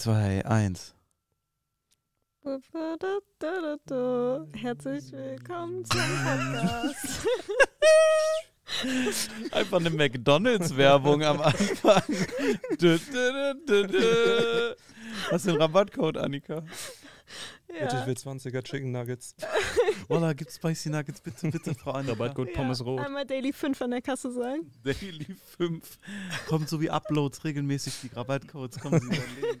2, 1. Herzlich willkommen zum Podcast. Einfach eine McDonalds-Werbung am Anfang. Hast du den Rabattcode, Annika? Bitte, ich Ja. will 20er Chicken Nuggets. Voila, gibt's Spicy Nuggets, bitte, bitte, Frau Annika. Rabattcode Pommes Rot. Einmal Daily 5 an der Kasse sagen. Daily 5. Kommt so wie Uploads regelmäßig die Rabattcodes. Kommen Sie überlegen.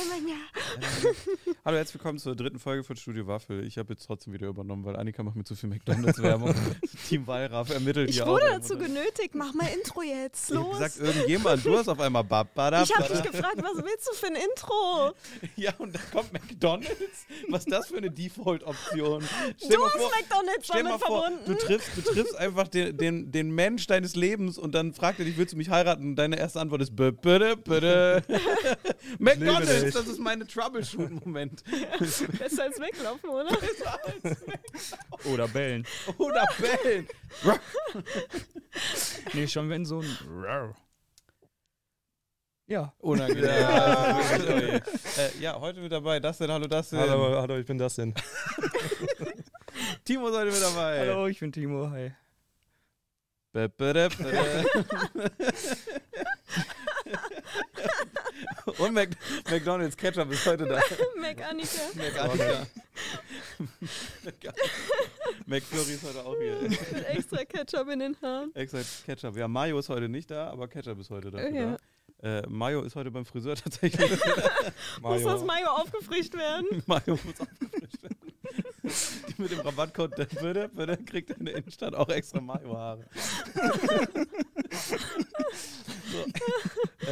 Einmal ja. Hallo, herzlich willkommen zur dritten Folge von Studio Waffel. Ich habe jetzt trotzdem wieder übernommen, weil Annika macht mir zu viel McDonalds-Werbung. Team Wallraff ermittelt Ich hier wurde dazu genötigt. Mach mal Intro jetzt. Ich hab Los. gesagt, irgendjemand, du hast auf einmal Babada. Ich habe dich gefragt, was willst du für ein Intro? Ja, und da kommt McDonalds. Was ist das für eine Default-Option? Du hast vor, McDonalds damit vor verbunden. du, triffst, du triffst einfach den, den, den Mensch deines Lebens und dann fragt er dich, willst du mich heiraten? Und deine erste Antwort ist bitte, bitte. McDonalds, dich. das ist meine Troubleshoot-Moment. Besser als weglaufen, oder? Oder bellen. Oder bellen. Nee, schon wenn so ein. Ja. Unangenehm. Ja, äh, ja, heute mit dabei. Das denn, hallo, das denn. Hallo, hallo, ich bin das denn. Timo ist heute mit dabei. Hallo, ich bin Timo. Hi. Und Mac McDonalds Ketchup ist heute da. Mac Annika. McAnika. McFlurry ist heute auch hier. Mit extra Ketchup in den Haaren. Extra Ketchup. Ja, Mayo ist heute nicht da, aber Ketchup ist heute da. Ja. Äh, Mayo ist heute beim Friseur tatsächlich. Muss das Mayo aufgefrischt werden? Mayo muss aufgefrischt werden. Die mit dem Rabattcode der würde, würde kriegt in der Innenstadt auch extra Mayo-Haare.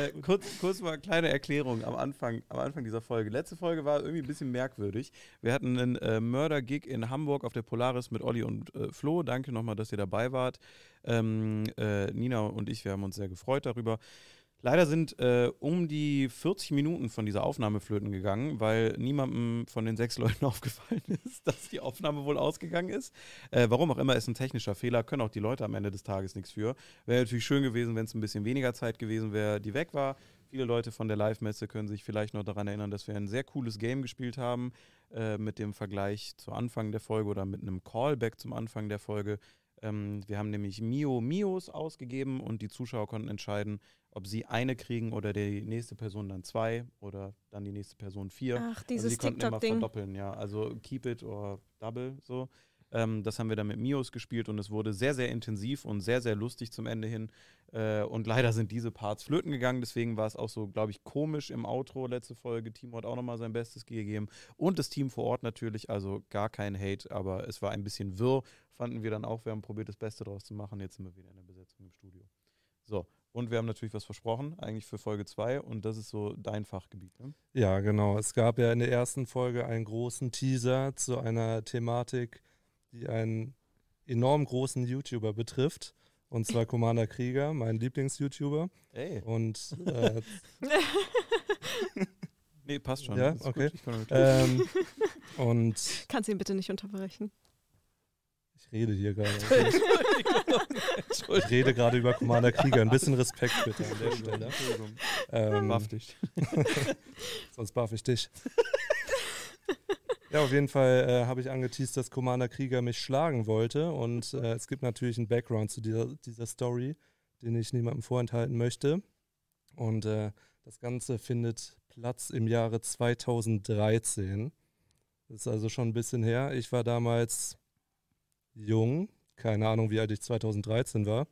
Äh, kurz, kurz mal kleine Erklärung am Anfang, am Anfang dieser Folge. Letzte Folge war irgendwie ein bisschen merkwürdig. Wir hatten einen äh, Mörder-Gig in Hamburg auf der Polaris mit Olli und äh, Flo. Danke nochmal, dass ihr dabei wart. Ähm, äh, Nina und ich, wir haben uns sehr gefreut darüber. Leider sind äh, um die 40 Minuten von dieser Aufnahme flöten gegangen, weil niemandem von den sechs Leuten aufgefallen ist, dass die Aufnahme wohl ausgegangen ist. Äh, warum auch immer, ist ein technischer Fehler, können auch die Leute am Ende des Tages nichts für. Wäre natürlich schön gewesen, wenn es ein bisschen weniger Zeit gewesen wäre, die weg war. Viele Leute von der Live-Messe können sich vielleicht noch daran erinnern, dass wir ein sehr cooles Game gespielt haben äh, mit dem Vergleich zu Anfang der Folge oder mit einem Callback zum Anfang der Folge. Ähm, wir haben nämlich Mio Mios ausgegeben und die Zuschauer konnten entscheiden, ob sie eine kriegen oder die nächste Person dann zwei oder dann die nächste Person vier. Ach, also dieses die konnten immer verdoppeln, ja. Also keep it or double so. Ähm, das haben wir dann mit Mios gespielt und es wurde sehr, sehr intensiv und sehr, sehr lustig zum Ende hin. Äh, und leider sind diese Parts flöten gegangen, deswegen war es auch so, glaube ich, komisch im Outro letzte Folge. Timo hat auch nochmal sein Bestes gegeben. Und das Team vor Ort natürlich, also gar kein Hate, aber es war ein bisschen wirr, fanden wir dann auch. Wir haben probiert, das Beste draus zu machen. Jetzt sind wir wieder in der Besetzung im Studio. So, und wir haben natürlich was versprochen, eigentlich für Folge 2 und das ist so dein Fachgebiet. Ne? Ja, genau. Es gab ja in der ersten Folge einen großen Teaser zu einer Thematik, die einen enorm großen YouTuber betrifft. Und zwar Commander Krieger, mein Lieblings-YouTuber. Ey. Und äh, Nee, passt schon. Ja, okay. Ähm, und Kannst ihn bitte nicht unterbrechen. Ich rede hier gerade. Ich rede gerade über Commander Krieger. Ein bisschen Respekt bitte an der Stelle. Ähm, Baff dich. Sonst barf ich dich. Ja, auf jeden Fall äh, habe ich angeteased, dass Commander Krieger mich schlagen wollte. Und äh, es gibt natürlich einen Background zu dieser, dieser Story, den ich niemandem vorenthalten möchte. Und äh, das Ganze findet Platz im Jahre 2013. Das ist also schon ein bisschen her. Ich war damals jung. Keine Ahnung, wie alt ich 2013 war.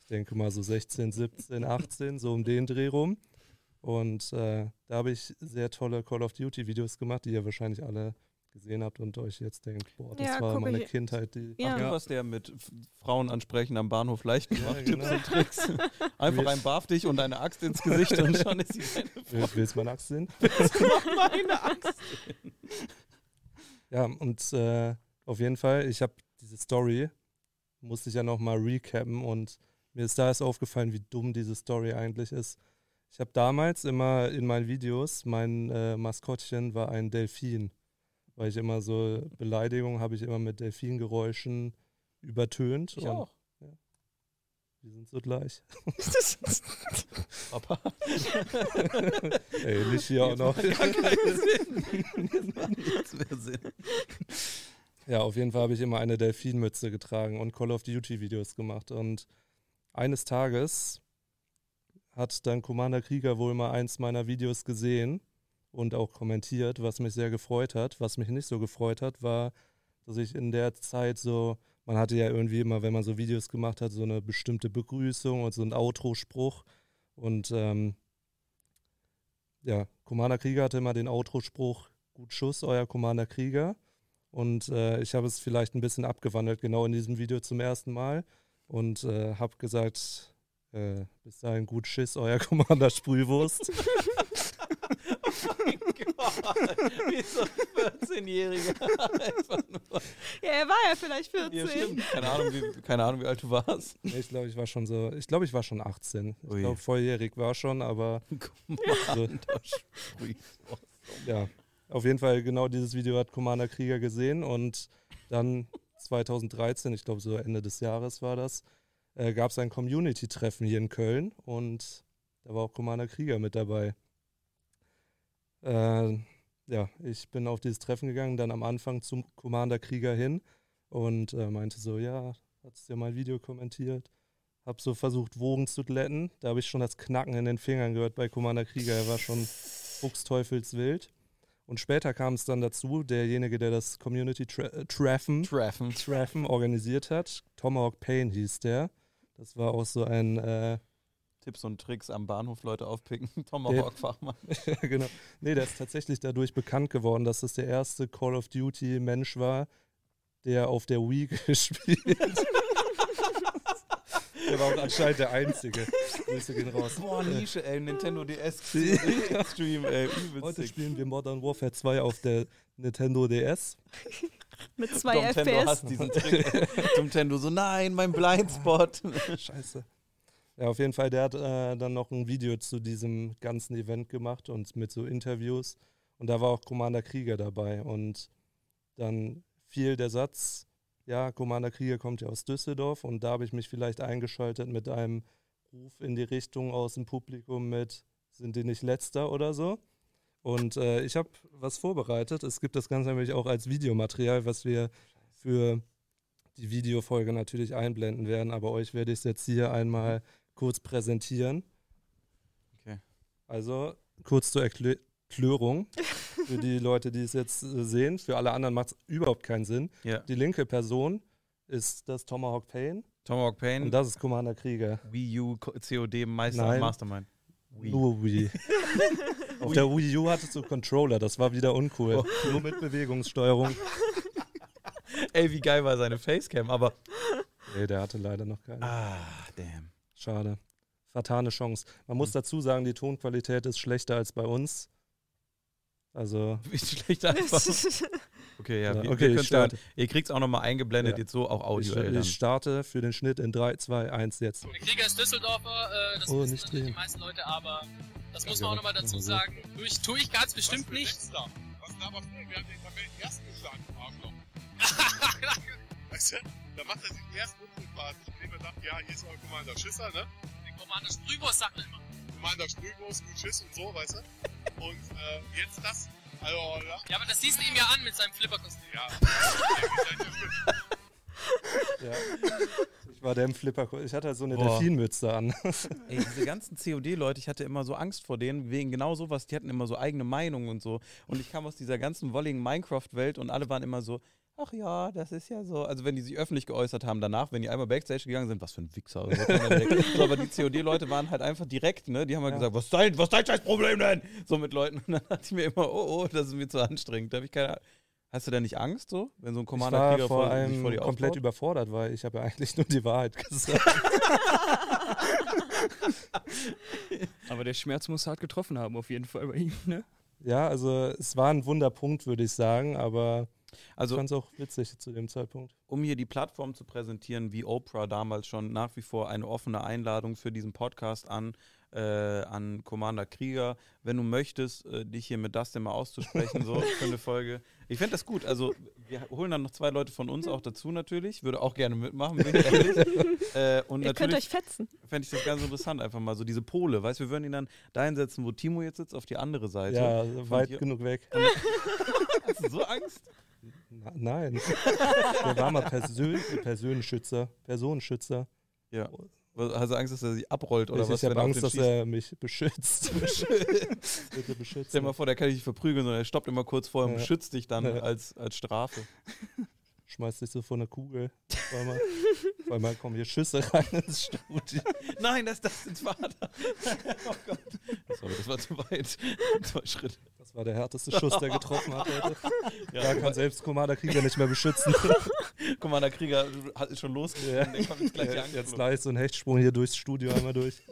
Ich denke mal so 16, 17, 18, so um den Dreh rum. Und äh, da habe ich sehr tolle Call of Duty Videos gemacht, die ihr wahrscheinlich alle gesehen habt und euch jetzt denkt, boah, das Ja, war meine ich- Kindheit. Die Ja. Ach, du warst der mit Frauen ansprechen am Bahnhof leicht gemacht. Ja, Tipps genau. und Tricks. Einfach ein Barf dich und eine Axt ins Gesicht und schon ist sie deine Will- Willst du meine Axt sehen? Frau. meine Axt. Ja, und äh, auf jeden Fall, ich habe diese Story, musste ich ja nochmal recappen und mir ist da erst aufgefallen, wie dumm diese Story eigentlich ist. Ich habe damals immer in meinen Videos, mein äh, Maskottchen war ein Delfin, weil ich immer so Beleidigungen habe ich immer mit Delfingeräuschen übertönt. Ich und auch. Wir sind so gleich. Papa. Ey, nicht hier auch noch. Gar keinen Sinn. Das macht nichts mehr Sinn. Ja, auf jeden Fall habe ich immer eine Delfinmütze getragen und Call of Duty Videos gemacht. Und eines Tages hat dann Commander Krieger wohl mal eins meiner Videos gesehen und auch kommentiert, was mich sehr gefreut hat. Was mich nicht so gefreut hat, war, dass ich in der Zeit so, man hatte ja irgendwie immer, wenn man so Videos gemacht hat, so eine bestimmte Begrüßung und so einen Outro-Spruch. Und ähm, ja, Commander Krieger hatte immer den Outro-Spruch, gut Schuss, euer Commander Krieger. Und äh, ich habe es vielleicht ein bisschen abgewandelt, genau in diesem Video zum ersten Mal. Und äh, habe gesagt, äh, bis dahin gut Schiss, euer Commander Sprühwurst. oh mein Gott. Wie so ein 14-Jähriger. Einfach nur. Ja, er war ja vielleicht 14. Ja, stimmt. Keine Ahnung, wie, keine Ahnung, wie alt du warst. Nee, ich glaube, ich war schon so, ich glaube, ich war schon 18. Ich glaube, volljährig war schon, aber Commander Sprühwurst. ja, auf jeden Fall genau dieses Video hat Commander Krieger gesehen und dann 2013, ich glaube so Ende des Jahres war das, äh, gab es ein Community-Treffen hier in Köln und da war auch Commander Krieger mit dabei. Äh, ja, ich bin auf dieses Treffen gegangen, dann am Anfang zum Commander Krieger hin und äh, meinte so, ja, hast du ja mein Video kommentiert. Hab so versucht, Wogen zu glätten. Da habe ich schon das Knacken in den Fingern gehört bei Commander Krieger. Er war schon fuchsteufelswild. Und später kam es dann dazu, derjenige, der das Community Tra äh, Treffen, Treffen. Treffen organisiert hat, Tomahawk Payne hieß der. Das war auch so ein, äh, Tipps und Tricks am Bahnhof Leute aufpicken. Tomahawk-Fachmann. genau. Nee, der ist tatsächlich dadurch bekannt geworden, dass das der erste Call of Duty Mensch war, der auf der Wii gespielt hat. Der war auch anscheinend der Einzige. Grüße gehen raus. Boah, Nische, ey. Nintendo DS Stream, ey. Übelst Heute sick. spielen wir Modern Warfare 2 auf der Nintendo DS. Mit zwei Nintendo FPS. hasst diesen Trick. Nintendo so, nein, mein Blindspot. Scheiße. Ja, auf jeden Fall, der hat äh, dann noch ein Video zu diesem ganzen Event gemacht und mit so Interviews. Und da war auch Commander Krieger dabei. Und dann fiel der Satz, ja, Commander Krieger kommt ja aus Düsseldorf. Und da habe ich mich vielleicht eingeschaltet mit einem Ruf in die Richtung aus dem Publikum mit, sind die nicht letzter oder so? Und äh, ich habe was vorbereitet. Es gibt das Ganze nämlich auch als Videomaterial, was wir für die Videofolge natürlich einblenden werden. Aber euch werde ich es jetzt hier einmal kurz präsentieren. Okay. Also kurz zur Erklä- Erklärung für die Leute, die es jetzt äh, sehen. Für alle anderen macht es überhaupt keinen Sinn. Ja. Die linke Person ist das Tomahawk Pain Tomahawk Pain, und das ist Commander Krieger. Wii U, Co- COD, Meister Nein. und Mastermind. Wii. Nur Wii. Auf der Wii U hattest du Controller, das war wieder uncool. Oh. Nur mit Bewegungssteuerung. Ey, wie geil war seine Facecam, aber. Nee, der hatte leider noch keine. Ah, damn. Schade. Fatale Chance. Man muss dazu sagen, die Tonqualität ist schlechter als bei uns. Also, Wie schlecht einfach. Okay, ja, Ja, wir, okay, wir ich starte. ja, Ihr kriegt es auch nochmal eingeblendet, Ja. jetzt so auch ich, audioell dann. ich starte für den Schnitt in 3, 2, 1 jetzt. Der Krieger ist Düsseldorfer, äh, das Oh, wissen nicht die meisten Leute, aber das muss Ja, man auch nochmal dazu sagen. Tue ich, tue ich ganz bestimmt Was nicht. Letzter? Was laberst du? Wir haben den Tabellenersten geschlagen, Arschloch. weißt du, da macht er sich erst unsympathisch, indem er sagt, ja, hier ist euer Commander Schisser, ne? Den Commander Sprühwurst sagt man immer. Commander Sprühgroß, gut Schiss und so, weißt du? Und äh, jetzt das. Also, ja, Ja, aber das siehst du ihm ja an mit seinem Flipperkostüm. ja. ja, Ja. Ich war der im Flipper. Ich hatte halt so eine Boah. Delfinmütze an. Ey, diese ganzen COD-Leute, ich hatte immer so Angst vor denen, wegen genau sowas, die hatten immer so eigene Meinungen und so. Und ich kam aus dieser ganzen wolligen Minecraft-Welt und alle waren immer so, ach ja, das ist ja so. Also wenn die sich öffentlich geäußert haben danach, wenn die einmal Backstage gegangen sind, was für ein Wichser. So, aber die COD-Leute waren halt einfach direkt, ne? Die haben halt Ja. gesagt, was ist dein, was ist dein scheiß Problem denn? So mit Leuten. Und dann dachte ich mir immer, oh, oh, das ist mir zu anstrengend. Da habe ich keine Hast du denn nicht Angst so, wenn so ein Ich war Commander-Krieger vor vor, sich allem vor dir komplett aufbaut? überfordert, weil ich habe ja eigentlich nur die Wahrheit gesagt. Aber der Schmerz muss hart getroffen haben, auf jeden Fall bei ihm, ne? ja, also es war ein Wunderpunkt, würde ich sagen, aber ich Also fand es auch witzig zu dem Zeitpunkt. um hier die Plattform zu präsentieren, wie Oprah damals schon nach wie vor eine offene Einladung für diesen Podcast an äh, an Commander Krieger, wenn du möchtest, äh, dich hier mit Dustin mal auszusprechen, so für eine Folge. Ich fände das gut. Also, wir holen dann noch zwei Leute von uns auch dazu natürlich. Würde auch gerne mitmachen, bin ich ehrlich. äh, und Ihr könnt euch fetzen. fände ich das ganz interessant, einfach mal so diese Pole. Weißt du, wir würden ihn dann dahin setzen, wo Timo jetzt sitzt, auf die andere Seite. Ja, weit hier- genug weg. Hast du so Angst? Nein. Der war mal Persön Personenschützer. Personenschützer. Ja. Hast du Angst, dass er sich abrollt oder ich was? ich habe Angst, dass schießt? er mich beschützt. Bitte beschützen. Stell dir mal vor, der kann dich nicht verprügeln, sondern er stoppt immer kurz vor und Ja. beschützt dich dann Ja. als, als Strafe. Schmeißt dich so vor eine Kugel. Weil mal, weil mal kommen hier Schüsse rein ins Studio. Nein, das, das ist Vater. oh Gott. Sorry, das war zu weit. Zwei Schritte. Das war der härteste Schuss, der getroffen hat heute. Ja, Da kann selbst Commander Krieger nicht mehr beschützen. Guck mal, der Krieger hat- ist schon losgegangen. Der kommt jetzt gleich hier Jetzt gleich so ein Hechtsprung hier durchs Studio einmal durch.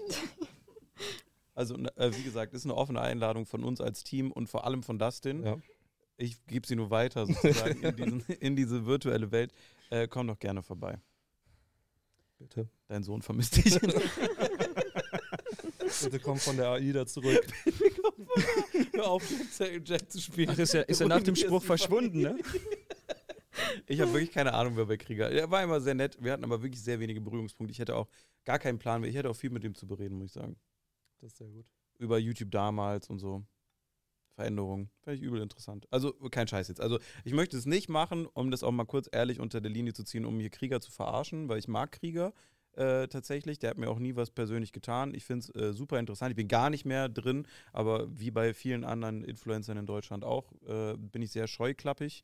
Also, äh, wie gesagt, ist eine offene Einladung von uns als Team und vor allem von Dustin. Ja. Ich gebe sie nur weiter sozusagen in, diesen, in diese virtuelle Welt. Äh, komm doch gerne vorbei. Bitte. Dein Sohn vermisst dich. Bitte komm von der AIDA zurück. Hör auf, Jack, Jack zu spielen. Ach, ist er, ist er nach dem Spruch verschwunden, ne? Ich habe wirklich keine Ahnung, wer bei Krieger. Er war immer sehr nett. Wir hatten aber wirklich sehr wenige Berührungspunkte. Ich hätte auch gar keinen Plan. Ich hätte auch viel mit dem zu bereden, muss ich sagen. Das ist sehr gut. Über YouTube damals und so. Veränderungen. Fand ich übel interessant. Also kein Scheiß jetzt. Also ich möchte es nicht machen, um das auch mal kurz ehrlich unter der Linie zu ziehen, um hier Krieger zu verarschen, weil ich mag Krieger äh, tatsächlich. Der hat mir auch nie was persönlich getan. Ich finde es äh, super interessant. Ich bin gar nicht mehr drin, aber wie bei vielen anderen Influencern in Deutschland auch, äh, bin ich sehr scheuklappig,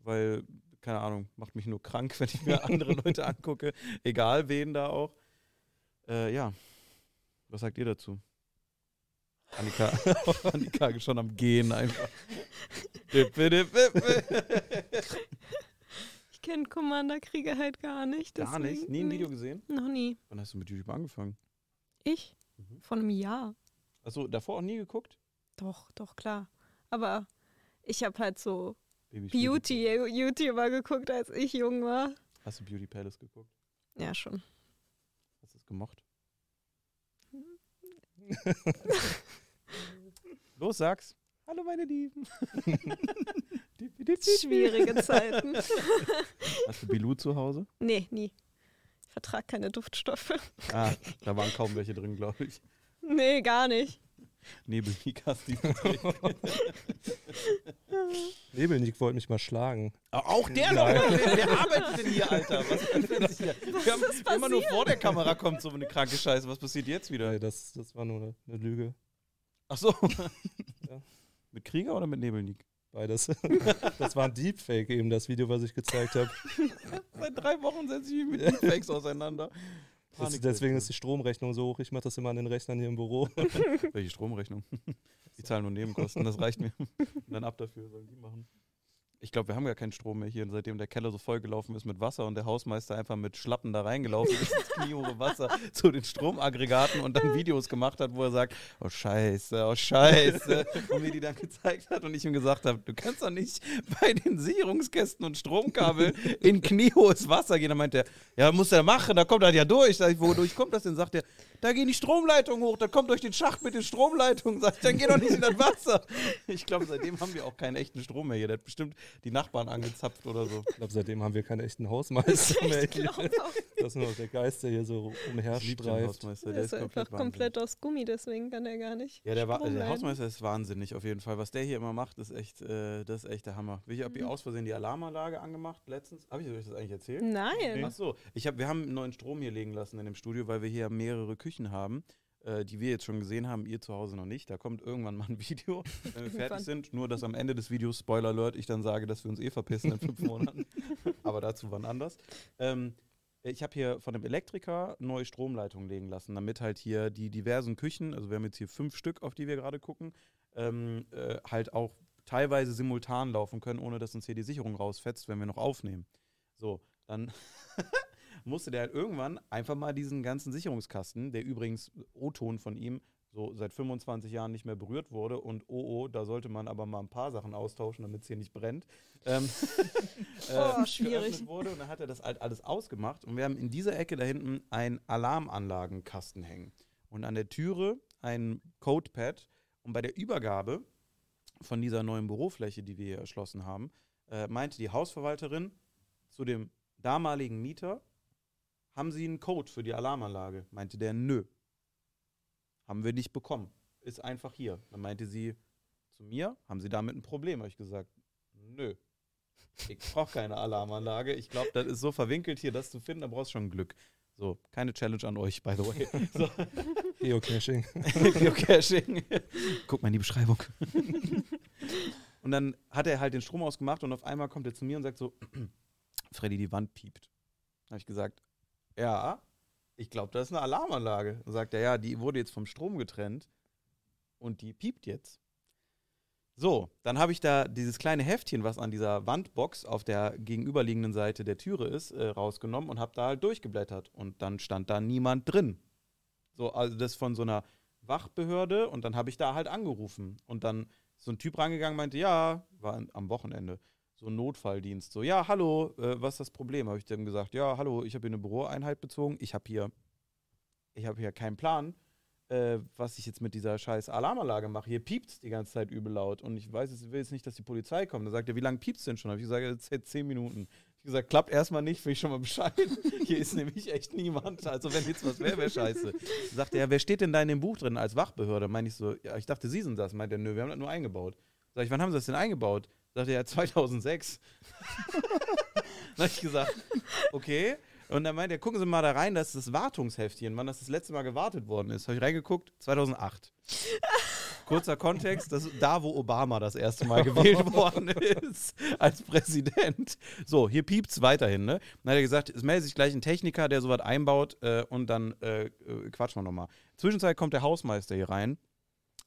weil, keine Ahnung, macht mich nur krank, wenn ich mir andere Leute angucke. Egal wen da auch. Äh, ja. Was sagt ihr dazu? Annika, Annika ist schon am Gehen einfach. Dippe, dippe, dippe. Ich kenne Commander Krieger halt gar nicht. Gar deswegen- nicht? Nie ein nee, Video gesehen? Noch nie. Wann hast du mit YouTube angefangen? Ich? Mhm. Vor einem Jahr. Achso, davor auch nie geguckt? Doch, doch, klar. Aber ich habe halt so Beauty-YouTuber geguckt, als ich jung war. Hast du Beauty Palace geguckt? Ja, schon. Hast du es gemocht? Los, sag's. Hallo, meine Lieben. Schwierige Zeiten. Hast du Bilou zu Hause? Nee, nie. Ich vertrage keine Duftstoffe. Ah, da waren kaum welche drin, glaube ich. Nee, gar nicht. Nebelnikas, die. Nebelnik wollte mich mal schlagen. Auch der Nein. noch? Wer, wer arbeitet denn hier, Alter? Was passiert hier? Wir haben immer nur vor der Kamera kommt so eine kranke Scheiße. Was passiert jetzt wieder? Nee, das, das war nur eine, eine Lüge. Ach so. Ja. Mit Krieger oder mit Nebelnik? Beides. Das war ein Deepfake eben, das Video, was ich gezeigt habe. Seit drei Wochen setze ich mich mit Deepfakes auseinander. Das, deswegen ist die Stromrechnung so hoch. Ich mache das immer an den Rechnern hier im Büro. Welche Stromrechnung? Die zahlen nur Nebenkosten, das reicht mir. Und dann ab dafür sollen die machen. Ich glaube, wir haben gar keinen Strom mehr hier, seitdem der Keller so vollgelaufen ist mit Wasser und der Hausmeister einfach mit Schlappen da reingelaufen ist ins kniehohe Wasser zu den Stromaggregaten und dann Videos gemacht hat, wo er sagt, oh Scheiße, oh Scheiße, und mir die dann gezeigt hat und ich ihm gesagt habe, du kannst doch nicht bei den Sicherungskästen und Stromkabel in kniehohes Wasser gehen. Dann meint er, ja, muss er machen, da kommt er ja durch. Sag ich, wodurch kommt das denn? Sagt er, da gehen die Stromleitungen hoch, da kommt durch den Schacht mit den Stromleitungen. Sag ich, dann geh doch nicht in das Wasser. Ich glaube, seitdem haben wir auch keinen echten Strom mehr hier. Der hat bestimmt die Nachbarn angezapft oder so. Ich glaube, seitdem haben wir keinen echten Hausmeister mehr Ich hier. glaube auch. Das ist nur noch der Geist, der hier so umherstreift. Hausmeister, Der der ist ist komplett einfach komplett Wahnsinn. aus Gummi, deswegen kann er gar nicht. Ja, der, war, der. Hausmeister ist wahnsinnig auf jeden Fall. Was der hier immer macht, ist echt, äh, das ist echt der Hammer. Ich habe hier aus Versehen die Alarmanlage angemacht letztens. Habe ich euch das eigentlich erzählt? Nein. Ach so, ich hab, wir haben einen neuen Strom hier legen lassen in dem Studio, weil wir hier mehrere Küchen haben, äh, die wir jetzt schon gesehen haben, ihr zu Hause noch nicht. Da kommt irgendwann mal ein Video, wenn wir fertig sind. Nur, dass am Ende des Videos, Spoiler Alert, ich dann sage, dass wir uns eh verpissen in fünf Monaten. Aber dazu wann anders. Ähm, ich habe hier von einem Elektriker neue Stromleitungen legen lassen, damit halt hier die diversen Küchen, also wir haben jetzt hier fünf Stück, auf die wir gerade gucken, ähm, äh, halt auch teilweise simultan laufen können, ohne dass uns hier die Sicherung rausfetzt, wenn wir noch aufnehmen. So, dann musste der halt irgendwann einfach mal diesen ganzen Sicherungskasten, der übrigens O-Ton von ihm so seit 25 Jahren nicht mehr berührt wurde und oh, oh, da sollte man aber mal ein paar Sachen austauschen, damit es hier nicht brennt. Ähm, Oh, schwierig. geöffnet Wurde und dann hat er das halt alles ausgemacht und wir haben in dieser Ecke da hinten einen Alarmanlagenkasten hängen. Und an der Türe ein Codepad und bei der Übergabe von dieser neuen Bürofläche, die wir hier erschlossen haben, äh, meinte die Hausverwalterin zu dem damaligen Mieter, haben Sie einen Code für die Alarmanlage? Meinte der, nö. Haben wir nicht bekommen. Ist einfach hier. Dann meinte sie zu mir, haben Sie damit ein Problem? Habe ich gesagt, nö. Ich brauche keine Alarmanlage. Ich glaube, das ist so verwinkelt hier, das zu finden, da brauchst du schon Glück. So, keine Challenge an euch, by the way. So. Geocaching. Geocaching. Guck mal in die Beschreibung. und dann hat er halt den Strom ausgemacht und auf einmal kommt er zu mir und sagt so, Freddy, die Wand piept. Habe ich gesagt, ja, ich glaube, das ist eine Alarmanlage. Dann sagt er, ja, die wurde jetzt vom Strom getrennt und die piept jetzt. So, dann habe ich da dieses kleine Heftchen, was an dieser Wandbox auf der gegenüberliegenden Seite der Türe ist, äh, rausgenommen und habe da halt durchgeblättert. Und dann stand da niemand drin. So, also das von so einer Wachbehörde und dann habe ich da halt angerufen. Und dann ist so ein Typ rangegangen, meinte, ja, war am Wochenende, so ein Notfalldienst. So, ja, hallo, äh, was ist das Problem? Habe ich dem gesagt, ja, hallo, ich habe hier eine Büroeinheit bezogen, ich habe hier, ich habe hier keinen Plan, äh, was ich jetzt mit dieser scheiß Alarmanlage mache. Hier piept die ganze Zeit übel laut und ich weiß, jetzt will jetzt nicht, dass die Polizei kommt. Dann sagt er, wie lange piepst denn schon? Habe ich gesagt, jetzt seit zehn Minuten. Ich gesagt, klappt erstmal nicht, will ich schon mal Bescheid. Hier ist nämlich echt niemand. Also wenn jetzt was wäre, wäre scheiße. Sagt er, wer steht denn da in dem Buch drin als Wachbehörde? Meine ich so, ja, ich dachte, Sie sind das. Meint er, nö, wir haben das nur eingebaut. Sag ich, wann haben Sie das denn eingebaut? Sagt er, ja, 2006. dann habe ich gesagt, okay. Und dann meint er, gucken Sie mal da rein, das ist das Wartungsheftchen, wann das das letzte Mal gewartet worden ist. Habe ich reingeguckt, 2008. Kurzer Kontext, das ist da, wo Obama das erste Mal gewählt worden ist als Präsident. So, hier piept's weiterhin, ne? Dann hat er gesagt, es meldet sich gleich ein Techniker, der sowas einbaut äh, und dann äh, äh, quatschen wir nochmal. Zwischenzeit kommt der Hausmeister hier rein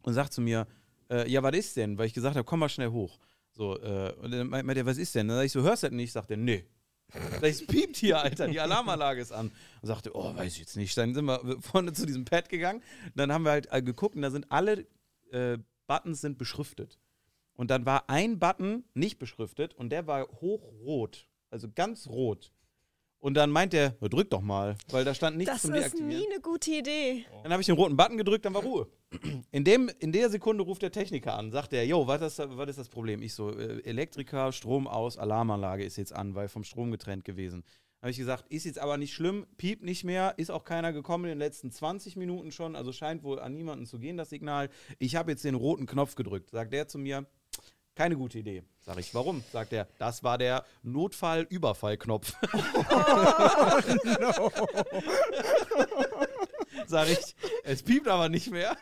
und sagt zu mir, äh, ja, was ist denn? Weil ich gesagt habe, komm mal schnell hoch. So, äh, und dann meint meint er, was ist denn? Dann sag ich so, hörst du das nicht? Sagt er, nee. Sag ich, es piept hier, Alter, die Alarmanlage ist an. Und sagte, oh, weiß ich jetzt nicht. Dann sind wir vorne zu diesem Pad gegangen. Dann haben wir halt äh, geguckt und da sind alle äh, Buttons sind beschriftet. Und dann war ein Button nicht beschriftet und der war hochrot. Also ganz rot. Und dann meint er, "Ja, drück doch mal, weil da stand nichts Das zum ist Deaktivieren. nie eine gute Idee. Dann habe ich den roten Button gedrückt, dann war Ruhe. In, dem, in der Sekunde ruft der Techniker an, sagt er, jo, was ist, was ist das Problem? Ich so, äh, Elektriker, Strom aus, Alarmanlage ist jetzt an, weil vom Strom getrennt gewesen. Habe ich gesagt, ist jetzt aber nicht schlimm, piept nicht mehr, ist auch keiner gekommen in den letzten 20 Minuten schon, also scheint wohl an niemanden zu gehen, das Signal. Ich habe jetzt den roten Knopf gedrückt. Sagt der zu mir, keine gute Idee. Sag ich, warum? Sagt er, das war der Notfall-Überfall-Knopf. Sag ich, es piept aber nicht mehr.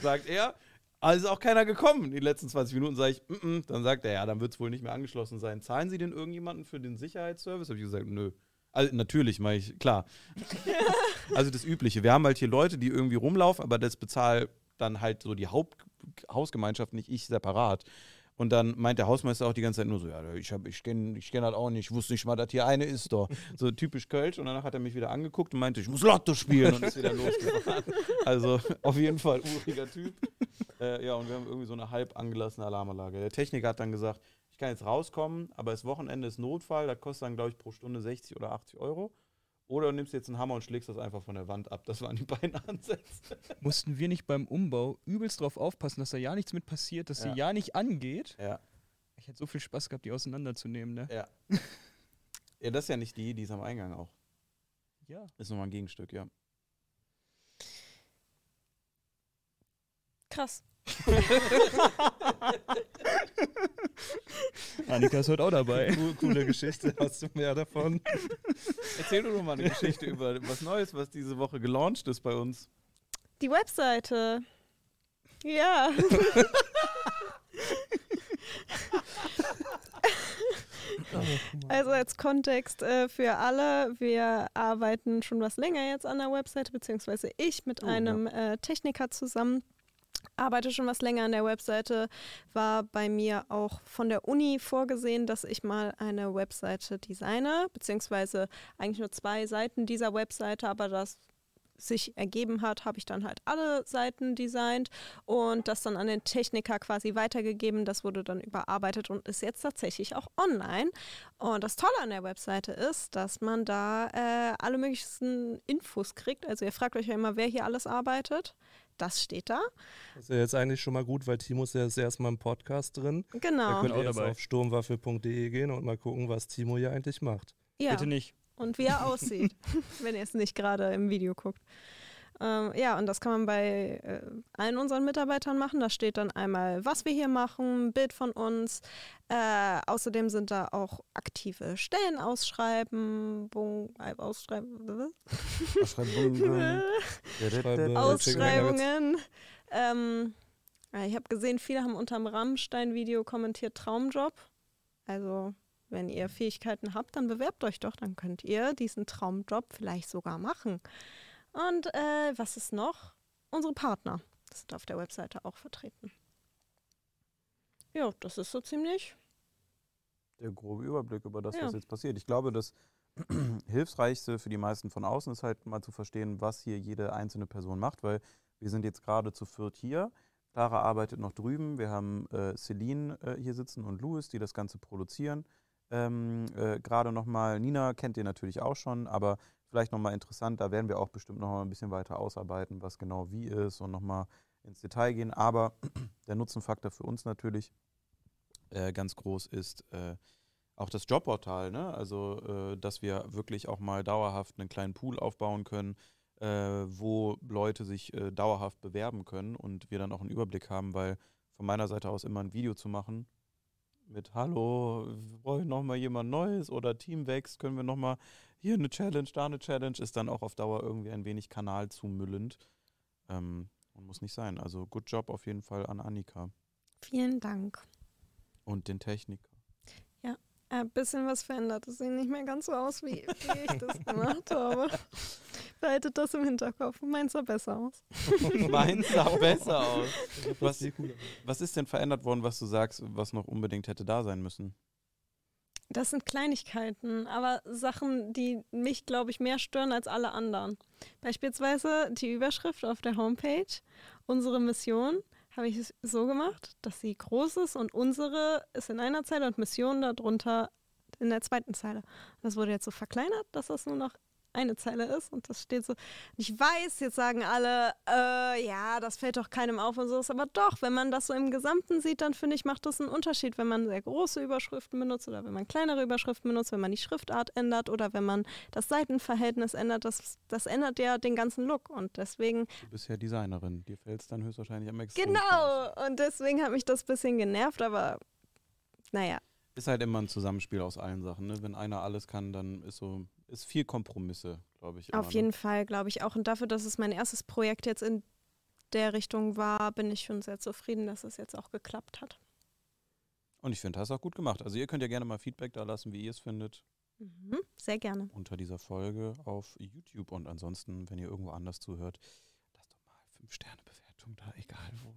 Sagt er, also ist auch keiner gekommen in den letzten 20 Minuten. Sag ich, mm -mm. dann sagt er, ja, dann wird es wohl nicht mehr angeschlossen sein. Zahlen Sie denn irgendjemanden für den Sicherheitsservice? Habe ich gesagt, nö. Also natürlich, meine ich, klar. also das Übliche. Wir haben halt hier Leute, die irgendwie rumlaufen, aber das bezahlt dann halt so die Haupthausgemeinschaft, nicht ich separat. Und dann meint der Hausmeister auch die ganze Zeit nur so, ja, ich, hab- ich kenne ich kenn das auch nicht, ich wusste nicht mal, dass hier eine ist doch. So typisch Kölsch. Und danach hat er mich wieder angeguckt und meinte, ich muss Lotto spielen und ist wieder losgefahren. Also auf jeden Fall uriger Typ. Äh, ja, und wir haben irgendwie so eine halb angelassene Alarmanlage. Der Techniker hat dann gesagt, ich kann jetzt rauskommen, aber das Wochenende ist Notfall, das kostet dann, glaube ich, pro Stunde 60 oder 80 Euro. Oder du nimmst jetzt einen Hammer und schlägst das einfach von der Wand ab. Das waren die beiden Ansätze. Mussten wir nicht beim Umbau übelst drauf aufpassen, dass da ja nichts mit passiert, dass Ja. sie ja nicht angeht? Ja, Ich hätte so viel Spaß gehabt, die auseinanderzunehmen, ne? ja. Ja, das ist ja nicht die, die ist am Eingang auch. Ja. Ist nochmal ein Gegenstück, ja. Krass. Annika ist heute auch dabei. Cool, coole Geschichte, hast du mehr davon? Erzähl doch mal eine Geschichte über was Neues, was diese Woche gelauncht ist bei uns. Die Webseite. Ja. Also als Kontext äh, für alle, wir arbeiten schon was länger jetzt an der Webseite, beziehungsweise ich mit Oh, ja. einem äh, Techniker zusammen. Arbeite schon was länger an der Webseite, war bei mir auch von der Uni vorgesehen, dass ich mal eine Webseite designe, beziehungsweise eigentlich nur zwei Seiten dieser Webseite, aber das sich ergeben hat, habe ich dann halt alle Seiten designt und das dann an den Techniker quasi weitergegeben. Das wurde dann überarbeitet und ist jetzt tatsächlich auch online. Und das Tolle an der Webseite ist, dass man da äh, alle möglichen Infos kriegt. Also ihr fragt euch ja immer, wer hier alles arbeitet. Das steht da. Das ist ja jetzt eigentlich schon mal gut, weil Timo ist ja jetzt erstmal im Podcast drin. Da Genau. könnt Auch ihr jetzt dabei. auf sturmwaffe.de gehen und mal gucken, was Timo hier eigentlich macht. Ja. Bitte nicht. und wie er aussieht, wenn ihr es nicht gerade im Video guckt. Ähm, ja, und das kann man bei äh, allen unseren Mitarbeitern machen. Da steht dann einmal, was wir hier machen, ein Bild von uns. Äh, außerdem sind da auch aktive Stellen ausschreiben, äh, ausschreiben, Schreibe- Ausschreibungen. Ähm, ich habe gesehen, viele haben unterm Rammstein-Video kommentiert Traumjob. Also, wenn ihr Fähigkeiten habt, dann bewerbt euch doch, dann könnt ihr diesen Traumjob vielleicht sogar machen. Und äh, was ist noch? Unsere Partner sind auf der Webseite auch vertreten. Ja, das ist so ziemlich. der grobe Überblick über das, Ja. was jetzt passiert. Ich glaube, das Hilfreichste für die meisten von außen ist halt mal zu verstehen, was hier jede einzelne Person macht, weil wir sind jetzt gerade zu viert hier. Clara arbeitet noch drüben. Wir haben äh, Celine äh, hier sitzen und Louis, die das Ganze produzieren. Ähm, äh, gerade nochmal, Nina kennt ihr natürlich auch schon, aber vielleicht nochmal interessant, da werden wir auch bestimmt nochmal ein bisschen weiter ausarbeiten, was genau wie ist und nochmal ins Detail gehen. Aber der Nutzenfaktor für uns natürlich äh, ganz groß ist äh, auch das Jobportal, ne? Also, äh, dass wir wirklich auch mal dauerhaft einen kleinen Pool aufbauen können, äh, wo Leute sich äh, dauerhaft bewerben können und wir dann auch einen Überblick haben, weil von meiner Seite aus immer ein Video zu machen mit Hallo, wir brauchen nochmal jemand Neues oder Team wächst, können wir nochmal hier eine Challenge, da eine Challenge, ist dann auch auf Dauer irgendwie ein wenig kanalzumüllend ähm, und muss nicht sein. Also, good Job auf jeden Fall an Annika Vielen Dank. und den Techniker. Ein bisschen was verändert. Es sieht nicht mehr ganz so aus, wie, wie ich das gemacht habe. Behaltet das im Hinterkopf. Meins sah besser aus. Meins sah besser aus. Was, was ist denn verändert worden, was du sagst, was noch unbedingt hätte da sein müssen? Das sind Kleinigkeiten, aber Sachen, die mich, glaube ich, mehr stören als alle anderen. Beispielsweise die Überschrift auf der Homepage. Unsere Mission habe ich es so gemacht, dass sie groß ist und unsere ist in einer Zeile und Mission darunter in der zweiten Zeile. Das wurde jetzt so verkleinert, dass das nur noch eine Zeile ist und das steht so. Ich weiß, jetzt sagen alle, äh, ja, das fällt doch keinem auf und so ist, aber doch, wenn man das so im Gesamten sieht, dann finde ich, macht das einen Unterschied, wenn man sehr große Überschriften benutzt oder wenn man kleinere Überschriften benutzt, wenn man die Schriftart ändert oder wenn man das Seitenverhältnis ändert, das, das ändert ja den ganzen Look und deswegen Du bist ja Designerin. Dir fällt es dann höchstwahrscheinlich am extremsten. Genau, und deswegen hat mich das ein bisschen genervt, aber naja, Ist halt immer ein Zusammenspiel aus allen Sachen. Ne? Wenn einer alles kann, dann ist so ist viel Kompromisse, glaube ich. auf immer, jeden ne? Fall, glaube ich auch. Und dafür, dass es mein erstes Projekt jetzt in der Richtung war, bin ich schon sehr zufrieden, dass es jetzt auch geklappt hat. Und ich finde, hast auch gut gemacht. Also ihr könnt ja gerne mal Feedback da lassen, wie ihr es findet, Mhm, sehr gerne. unter dieser Folge auf YouTube. Und ansonsten, wenn ihr irgendwo anders zuhört, lasst doch mal 5-Sterne-Bewertung da, egal wo.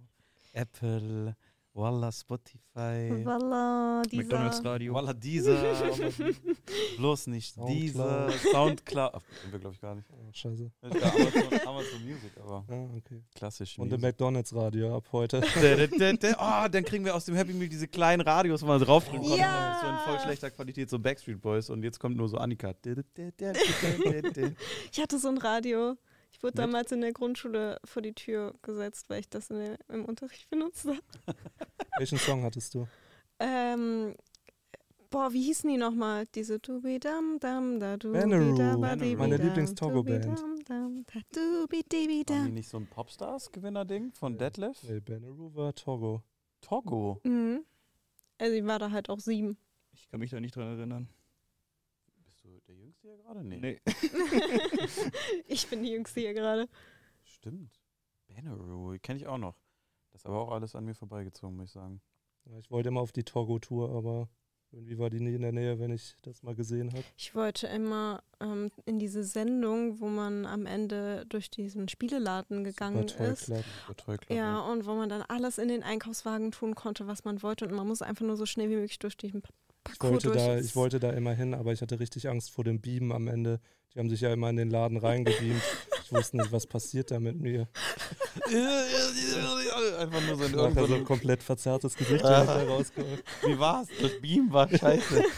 Apple, Walla, Spotify. Voila, dieser. McDonalds Radio. Walla, dieser. Bloß nicht Soundcloud. dieser. Soundcloud. Ach, sind wir, glaube ich, gar nicht. Oh, scheiße. Ja, Amazon, Amazon Music, aber Ja, okay. klassisch. Und im Music. McDonalds Radio ab heute. Oh, dann kriegen wir aus dem Happy Meal diese kleinen Radios, wo man draufdrücken konnte. Ja. So in voll schlechter Qualität, so Backstreet Boys. Und jetzt kommt nur so Annika. Ich hatte so ein Radio. Ich wurde Mit? damals in der Grundschule vor die Tür gesetzt, weil ich das in der, im Unterricht benutzt habe. Welchen Song hattest du? Ähm, boah, wie hießen die nochmal? Diese dubi dam dam da dubi Banneroo. da ba Banneroo. dibi Meine dam, Lieblings-Togo-Band. dam dam Waren die dam. nicht so ein Popstars-Gewinner-Ding von Detlef? Nee, Banneroo war Togo. Togo. Mhm. Also ich war da halt auch sieben. Ich kann mich da nicht dran erinnern. Jüngste hier gerade? Nee. Nee. ich bin die Jüngste hier gerade. Stimmt. Banneroo, kenne ich auch noch. Das ist aber auch alles an mir vorbeigezogen, muss ich sagen. Ja, Ich wollte immer auf die Togo-Tour, aber irgendwie war die nie in der Nähe, wenn ich das mal gesehen habe. Ich wollte immer ähm, in diese Sendung, wo man am Ende durch diesen Spieleladen gegangen Toy ist. Super klar. Ja, und wo man dann alles in den Einkaufswagen tun konnte, was man wollte. Und man muss einfach nur so schnell wie möglich durch diesen Ich wollte, da, ich wollte da immer hin, aber ich hatte richtig Angst vor dem Beamen am Ende. Die haben sich ja immer in den Laden reingebeamt. Ich wusste nicht, was passiert da mit mir. Einfach nur so ein Nachher so ein komplett verzerrtes Gesicht rausgeholt. Wie war's? Das Beam war scheiße.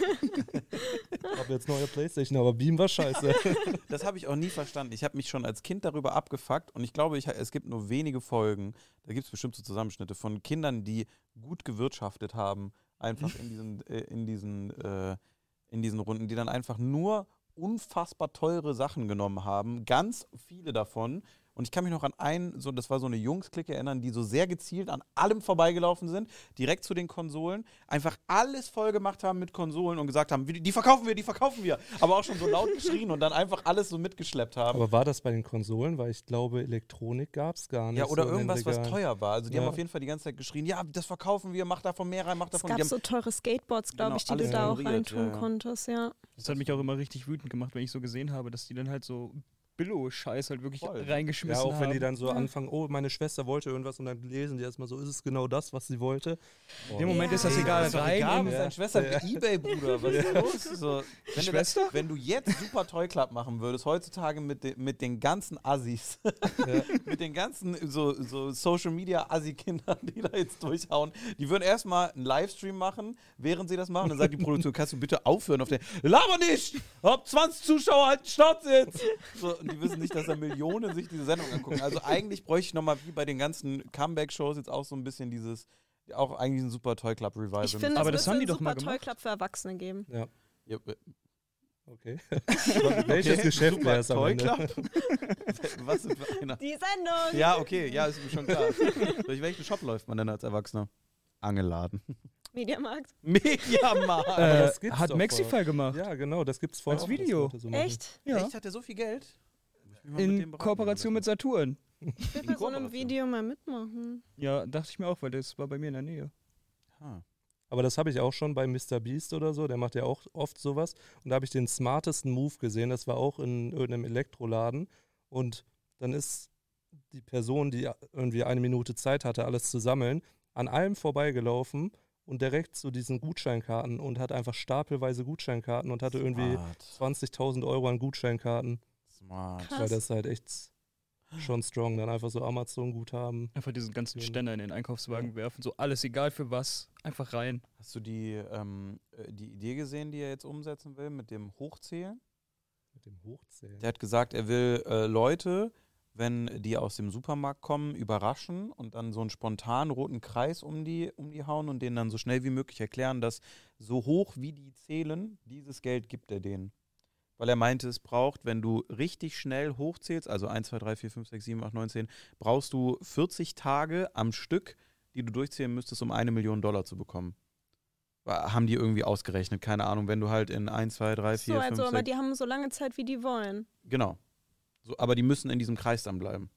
Ich habe jetzt neue Playstation, aber Beam war scheiße. Das habe ich auch nie verstanden. Ich habe mich schon als Kind darüber abgefuckt und ich glaube, ich, es gibt nur wenige Folgen, da gibt es bestimmt so Zusammenschnitte von Kindern, die gut gewirtschaftet haben, einfach in diesen, äh, in diesen, äh, in diesen Runden, die dann einfach nur unfassbar teure Sachen genommen haben, ganz viele davon. Und ich kann mich noch an einen, so, das war so eine Jungsklicke erinnern, die so sehr gezielt an allem vorbeigelaufen sind, direkt zu den Konsolen, einfach alles voll gemacht haben mit Konsolen und gesagt haben, "Die- verkaufen wir, die verkaufen wir. Aber auch schon so laut geschrien und dann einfach alles so mitgeschleppt haben. Aber war das bei den Konsolen? Weil ich glaube, Elektronik gab es gar nicht. ja, oder so irgendwas, was teuer war. Also die Ja. haben auf jeden Fall die ganze Zeit geschrien, ja, das verkaufen wir, mach davon mehr rein, mach Es davon. gab Die haben, so teure Skateboards, glaube Genau, ich, die du da auch reintun ja, ja. konntest, ja. Das hat mich auch immer richtig wütend gemacht, wenn ich so gesehen habe, dass die dann halt so Billo-Scheiß halt wirklich Voll. Ja, reingeschmissen auch haben. wenn die dann so Ja. anfangen, oh, meine Schwester wollte irgendwas und dann lesen die erstmal so, ist es genau das, was sie wollte? In dem Moment Ja. ist das Ey, egal. ist doch rein egal, Ja. deine Schwester Ja. Ebay, Bruder, was ist los? So, wenn, du das, Schwester? wenn du jetzt Super Toy Club machen würdest, heutzutage mit, den mit den ganzen Assis, mit den ganzen so, so Social Media Assi-Kindern, die da jetzt durchhauen, die würden erstmal einen Livestream machen, während sie das machen. Dann sagt die Produktion, kannst du bitte aufhören auf der, laber nicht! Hab 20 Zuschauer, halt Schnauze jetzt! So, die wissen nicht, dass da Millionen sich diese Sendung angucken. Also eigentlich bräuchte ich nochmal, wie bei den ganzen Comeback-Shows, jetzt auch so ein bisschen dieses, auch eigentlich ein Super Toy Club Revival. Ich finde, Aber das haben die doch mal einen Super Toy gemacht. Club für Erwachsene geben. Ja, Ja, äh, okay. Welches Geschäft Super wäre es am Toy Ende? Club? Was sind wir einer? Die Sendung! Ja, okay, ja, ist mir schon klar. Durch welchen Shop läuft man denn als Erwachsener? Angeladen. Mediamarkt. Mediamarkt. Äh, das gibt's hat Maxify gemacht. Ja, genau, das gibt's voll Als Video. So. Echt? Ja. Echt, hat der so viel Geld? In Kooperation mit. Saturn. Ich will bei so einem. Video mal mitmachen. Ja, dachte ich mir auch, weil das war bei mir in der Nähe. Ah. Aber das habe ich auch schon bei Mr. Beast oder so, der macht ja auch oft sowas. Und da habe ich den smartesten Move gesehen, das war auch in irgendeinem Elektroladen. Und dann ist die Person, die irgendwie eine Minute Zeit hatte, alles zu sammeln, an allem vorbeigelaufen und direkt zu diesen Gutscheinkarten und hat einfach stapelweise Gutscheinkarten und hatte irgendwie Smart. 20.000 Euro an Gutscheinkarten, Smart. Krass. weil das ist halt echt schon strong. Dann einfach so Amazon-Guthaben. Einfach diesen ganzen Ja. Ständer in den Einkaufswagen werfen. So alles, egal für was, einfach rein. Hast du die, ähm, äh, die Idee gesehen, die er jetzt umsetzen will mit dem Hochzählen? Mit dem Hochzählen. Der hat gesagt, er will äh, Leute, wenn die aus dem Supermarkt kommen, überraschen und dann so einen spontanen roten Kreis um die, um die hauen und denen dann so schnell wie möglich erklären, dass so hoch wie die zählen, dieses Geld gibt er denen. Weil er meinte, es braucht, wenn du richtig schnell hochzählst, also 1, 2, 3, 4, 5, 6, 7, 8, 9, 10, brauchst du 40 Tage am Stück, die du durchzählen müsstest, um eine Million Dollar zu bekommen. Haben die irgendwie ausgerechnet, keine Ahnung, wenn du halt in 1, 2, 3, 4, So, 5, also, aber 6, die haben so lange Zeit, wie die wollen. Genau. So, aber die müssen in diesem Kreis dann bleiben.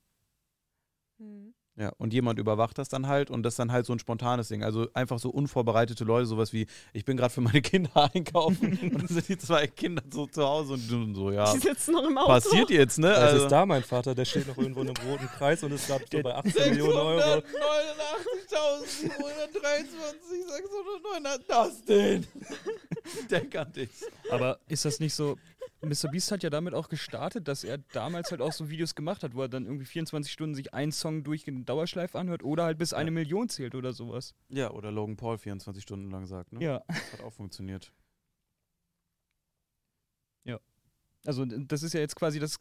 Hm. Ja, und jemand überwacht das dann halt und das ist dann halt so ein spontanes Ding. Also einfach so unvorbereitete Leute, sowas wie, ich bin gerade für meine Kinder einkaufen und dann sind die zwei Kinder so zu Hause und so, ja, Die sitzen noch im Auto. passiert jetzt, ne? Das Also, ist da mein Vater, der steht noch irgendwo in einem roten Kreis und ist gerade so bei 18 Millionen Euro. 689.723, 609, das denn? Denk an dich. Aber ist das nicht so. Mr. Beast hat ja damit auch gestartet, dass er damals halt auch so Videos gemacht hat, wo er dann irgendwie 24 Stunden sich einen Song durchgehend in Dauerschleife anhört oder halt bis eine Million zählt oder sowas. Ja, oder Logan Paul 24 Stunden lang sagt, ne? Ja. Hat auch funktioniert. Also das ist ja jetzt quasi das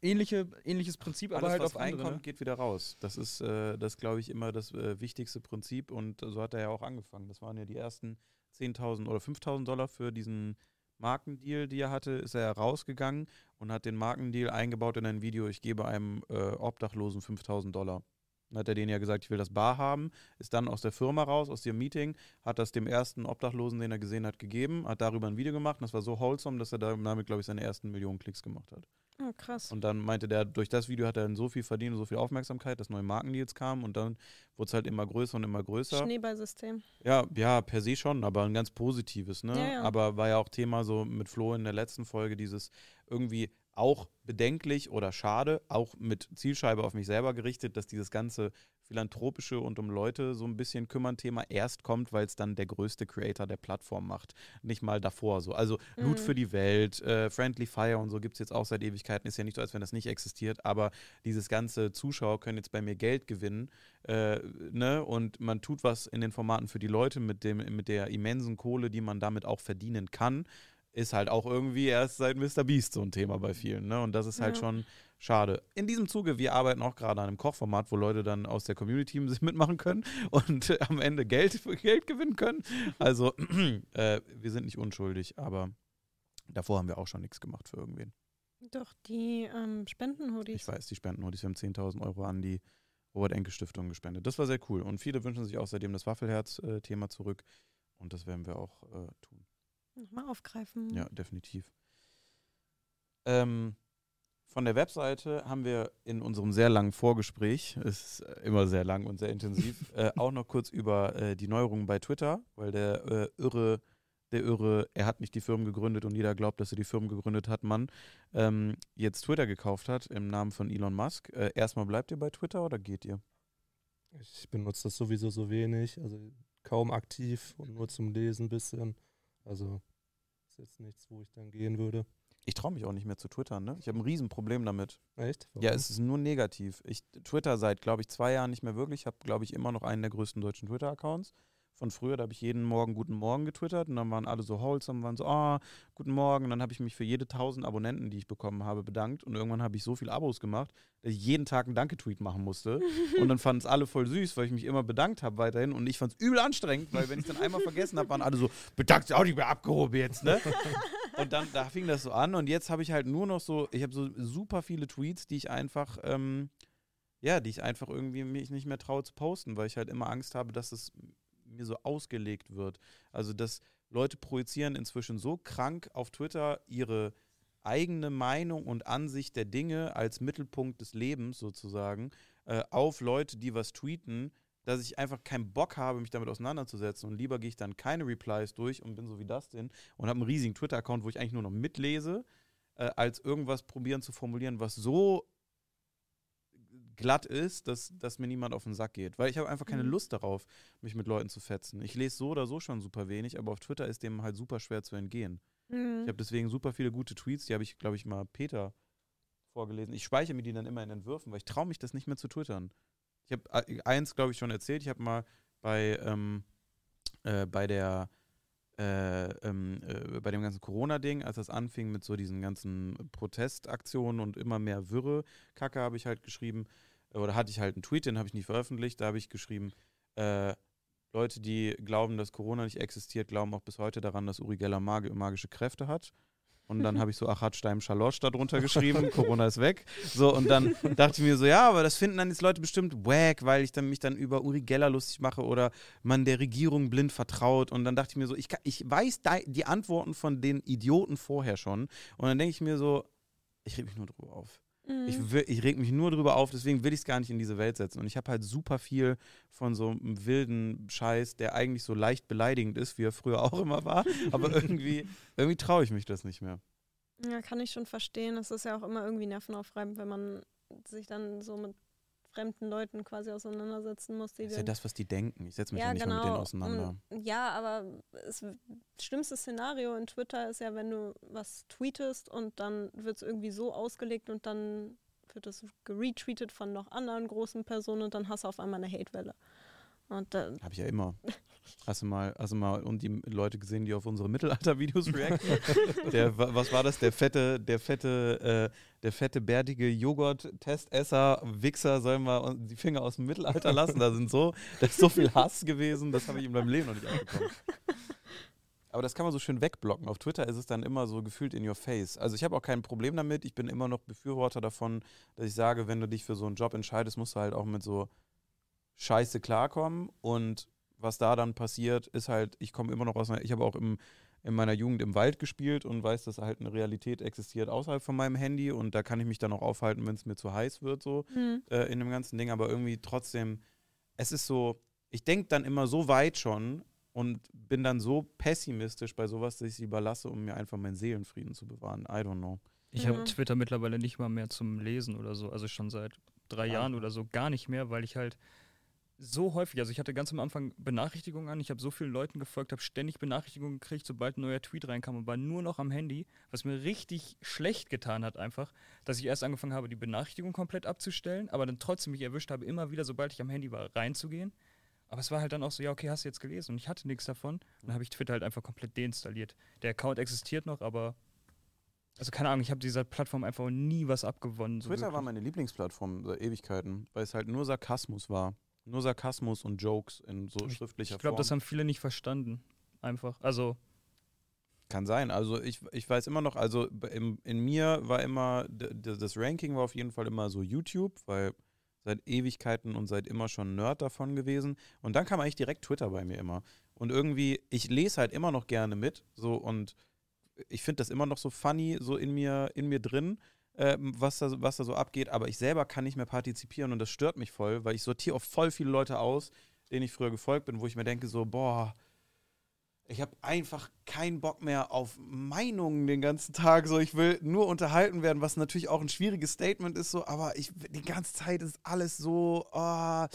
ähnliche, ähnliches Prinzip, aber Alles, halt was auf andere. reinkommt, Ne? geht wieder raus. Das ist, äh, das glaube ich, immer das äh, wichtigste Prinzip und so hat er ja auch angefangen. Das waren ja die ersten 10.000 oder 5.000 Dollar für diesen Markendeal, die er hatte, ist er rausgegangen und hat den Markendeal eingebaut in ein Video, ich gebe einem äh, Obdachlosen 5.000 Dollar. Dann hat er denen ja gesagt, ich will das bar haben, ist dann aus der Firma raus, aus dem Meeting, hat das dem ersten Obdachlosen, den er gesehen hat, gegeben, hat darüber ein Video gemacht und das war so wholesome, dass er damit, glaube ich, seine ersten Millionen Klicks gemacht hat. Oh, krass. Und dann meinte der, durch das Video hat er dann so viel verdient und so viel Aufmerksamkeit, dass neue Markendeals kamen und dann wurde es halt immer größer und immer größer. Schneeballsystem. Ja, ja, per se schon, aber ein ganz positives, ne? Ja, ja. Aber war ja auch Thema so mit Flo in der letzten Folge, dieses irgendwie auch bedenklich oder schade, auch mit Zielscheibe auf mich selber gerichtet, dass dieses ganze philanthropische und um Leute so ein bisschen kümmern Thema erst kommt, weil es dann der größte Creator der Plattform macht. Nicht mal davor so. Also Loot Mhm. für die Welt, äh, Friendly Fire und so gibt es jetzt auch seit Ewigkeiten. Ist ja nicht so, als wenn das nicht existiert, aber dieses ganze Zuschauer können jetzt bei mir Geld gewinnen äh, ne? und man tut was in den Formaten für die Leute mit, dem, mit der immensen Kohle, die man damit auch verdienen kann ist halt auch irgendwie erst seit Mr. Beast so ein Thema bei vielen. Ne? Und das ist halt Ja. schon schade. In diesem Zuge, wir arbeiten auch gerade an einem Kochformat, wo Leute dann aus der Community sich mitmachen können und äh, am Ende Geld, Geld gewinnen können. Also äh, wir sind nicht unschuldig, aber davor haben wir auch schon nichts gemacht für irgendwen. Doch, die ähm, Spenden-Hoodies. Ich weiß, die spenden nur, die haben 10.000 Euro an die Robert-Enke-Stiftung gespendet. Das war sehr cool. Und viele wünschen sich auch seitdem das Waffelherz-Thema zurück. Und das werden wir auch äh, tun. Nochmal aufgreifen. Ja, definitiv. Ähm, von der Webseite haben wir in unserem sehr langen Vorgespräch, ist äh, immer sehr lang und sehr intensiv, äh, auch noch kurz über äh, die Neuerungen bei Twitter, weil der äh, irre, der irre, er hat nicht die Firmen gegründet und jeder glaubt, dass er die Firmen gegründet hat, Mann, ähm, jetzt Twitter gekauft hat im Namen von Elon Musk. Äh, erstmal bleibt ihr bei Twitter oder geht ihr? Ich benutze das sowieso so wenig, also kaum aktiv und nur zum Lesen ein bisschen. Also ist jetzt nichts, wo ich dann gehen würde. Ich traue mich auch nicht mehr zu twittern, ne? Ich habe ein Riesenproblem damit. Echt? Ja, es ist nur negativ. Ich twitter seit, glaube ich, zwei Jahren nicht mehr wirklich. Ich habe, glaube ich, immer noch einen der größten deutschen Twitter-Accounts. Von früher, da habe ich jeden Morgen Guten Morgen getwittert und dann waren alle so wholesome, waren so, ah, Guten Morgen. Und dann habe ich mich für jede tausend Abonnenten, die ich bekommen habe, bedankt. Und irgendwann habe ich so viele Abos gemacht, dass ich jeden Tag einen Danke-Tweet machen musste. und dann fanden es alle voll süß, weil ich mich immer bedankt habe weiterhin. Und ich fand es übel anstrengend, weil wenn ich dann einmal vergessen habe, waren alle so, bedankt, auch nicht mehr abgehoben jetzt, ne? Und dann, da fing das so an und jetzt habe ich halt nur noch so, ich habe so super viele Tweets, die ich einfach, ähm, ja, die ich einfach irgendwie mich nicht mehr traue zu posten, weil ich halt immer Angst habe, dass es mir so ausgelegt wird. Also, dass Leute projizieren inzwischen so krank auf Twitter ihre eigene Meinung und Ansicht der Dinge als Mittelpunkt des Lebens sozusagen äh, auf Leute, die was tweeten, dass ich einfach keinen Bock habe, mich damit auseinanderzusetzen. Und lieber gehe ich dann keine Replies durch und bin so wie das denn und habe einen riesigen Twitter-Account, wo ich eigentlich nur noch mitlese, äh, als irgendwas probieren zu formulieren, was so glatt ist, dass, dass mir niemand auf den Sack geht. Weil ich habe einfach keine Mhm. Lust darauf, mich mit Leuten zu fetzen. Ich lese so oder so schon super wenig, aber auf Twitter ist dem halt super schwer zu entgehen. Mhm. Ich habe deswegen super viele gute Tweets, die habe ich, glaube ich, mal Peter vorgelesen. Ich speichere mir die dann immer in Entwürfen, weil ich traue mich das nicht mehr zu twittern. Ich habe äh, eins, glaube ich, schon erzählt. Ich habe mal bei, ähm, äh, bei der äh, ähm, äh, bei dem ganzen Corona-Ding, als das anfing mit so diesen ganzen Protestaktionen und immer mehr Wirre, Kacke habe ich halt geschrieben, oder hatte ich halt einen Tweet, den habe ich nicht veröffentlicht, da habe ich geschrieben, äh, Leute, die glauben, dass Corona nicht existiert, glauben auch bis heute daran, dass Uri Geller mag magische Kräfte hat. Und dann habe ich so Achat Steim Schalosch darunter geschrieben, Corona ist weg. So, und dann dachte ich mir so, ja, aber das finden dann jetzt Leute bestimmt wack, weil ich dann mich dann über Uri Geller lustig mache oder man der Regierung blind vertraut. Und dann dachte ich mir so, ich, ich weiß die Antworten von den Idioten vorher schon. Und dann denke ich mir so, ich reg mich nur drüber auf. Mhm. Ich, will- ich reg mich nur drüber auf, deswegen will ich es gar nicht in diese Welt setzen. Und ich habe halt super viel von so einem wilden Scheiß, der eigentlich so leicht beleidigend ist, wie er früher auch immer war. Aber irgendwie, irgendwie traue ich mich das nicht mehr. Ja, kann ich schon verstehen. Es ist ja auch immer irgendwie nervenaufreibend, wenn man sich dann so mit fremden Leuten quasi auseinandersetzen muss. Die Das ist ja das, was die denken. Ich setze mich ja, ja, nicht genau. mal mit denen auseinander. Und, ja, aber das schlimmste Szenario in Twitter ist ja, wenn du was tweetest und dann wird es irgendwie so ausgelegt und dann wird es geretweetet von noch anderen großen Personen und dann hast du auf einmal eine Hatewelle. Und Habe ich ja immer. Hast du mal, hast du mal und die Leute gesehen, die auf unsere Mittelalter-Videos reacten? der, wa- was war das? Der fette, der fette, äh, der fette, bärtige Joghurt-Testesser, Wichser, soll mal die Finger aus dem Mittelalter lassen. Da sind so, da ist so viel Hass gewesen, das habe ich in meinem Leben noch nicht abbekommen. Aber das kann man so schön wegblocken. Auf Twitter ist es dann immer so gefühlt in your face. Also ich habe auch kein Problem damit. Ich bin immer noch Befürworter davon, dass ich sage, wenn du dich für so einen Job entscheidest, musst du halt auch mit so Scheiße klarkommen. Und was da dann passiert, ist halt, ich komme immer noch aus einer, ich habe auch im, in meiner Jugend im Wald gespielt und weiß, dass halt eine Realität existiert außerhalb von meinem Handy und da kann ich mich dann auch aufhalten, wenn es mir zu heiß wird, so hm, äh, in dem ganzen Ding, aber irgendwie trotzdem, es ist so, ich denke dann immer so weit schon und bin dann so pessimistisch bei sowas, dass ich es lieber lasse, um mir einfach meinen Seelenfrieden zu bewahren. I don't know. Ich Mhm. habe Twitter mittlerweile nicht mal mehr zum Lesen oder so, also schon seit drei Ah. Jahren oder so gar nicht mehr, weil ich halt so häufig, also ich hatte ganz am Anfang Benachrichtigungen an, ich habe so vielen Leuten gefolgt, habe ständig Benachrichtigungen gekriegt, sobald ein neuer Tweet reinkam und war nur noch am Handy, was mir richtig schlecht getan hat einfach, dass ich erst angefangen habe, die Benachrichtigung komplett abzustellen, aber dann trotzdem mich erwischt habe, immer wieder, sobald ich am Handy war, reinzugehen. Aber es war halt dann auch so, ja, okay, hast du jetzt gelesen und ich hatte nichts davon. Und dann habe ich Twitter halt einfach komplett deinstalliert. Der Account existiert noch, aber also keine Ahnung, ich habe dieser Plattform einfach nie was abgewonnen. So Twitter war wirklich. meine Lieblingsplattform seit Ewigkeiten, weil es halt nur Sarkasmus war. Nur Sarkasmus und Jokes in so schriftlicher Ich glaube, Form. das haben viele nicht verstanden. Einfach. Also, Kann sein. Also ich, ich weiß immer noch, also im, in mir war immer, das Ranking war auf jeden Fall immer so YouTube, weil seit Ewigkeiten und seit immer schon Nerd davon gewesen. Und dann kam eigentlich direkt Twitter bei mir immer. Und irgendwie, ich lese halt immer noch gerne mit, so und ich finde das immer noch so funny, so in mir, in mir drin, ähm, was, da, was da so abgeht, aber ich selber kann nicht mehr partizipieren und das stört mich voll, weil ich sortiere auch voll viele Leute aus, denen ich früher gefolgt bin, wo ich mir denke, so, boah, ich habe einfach keinen Bock mehr auf Meinungen den ganzen Tag. So, ich will nur unterhalten werden, was natürlich auch ein schwieriges Statement ist, so, aber ich die ganze Zeit ist alles so, oh,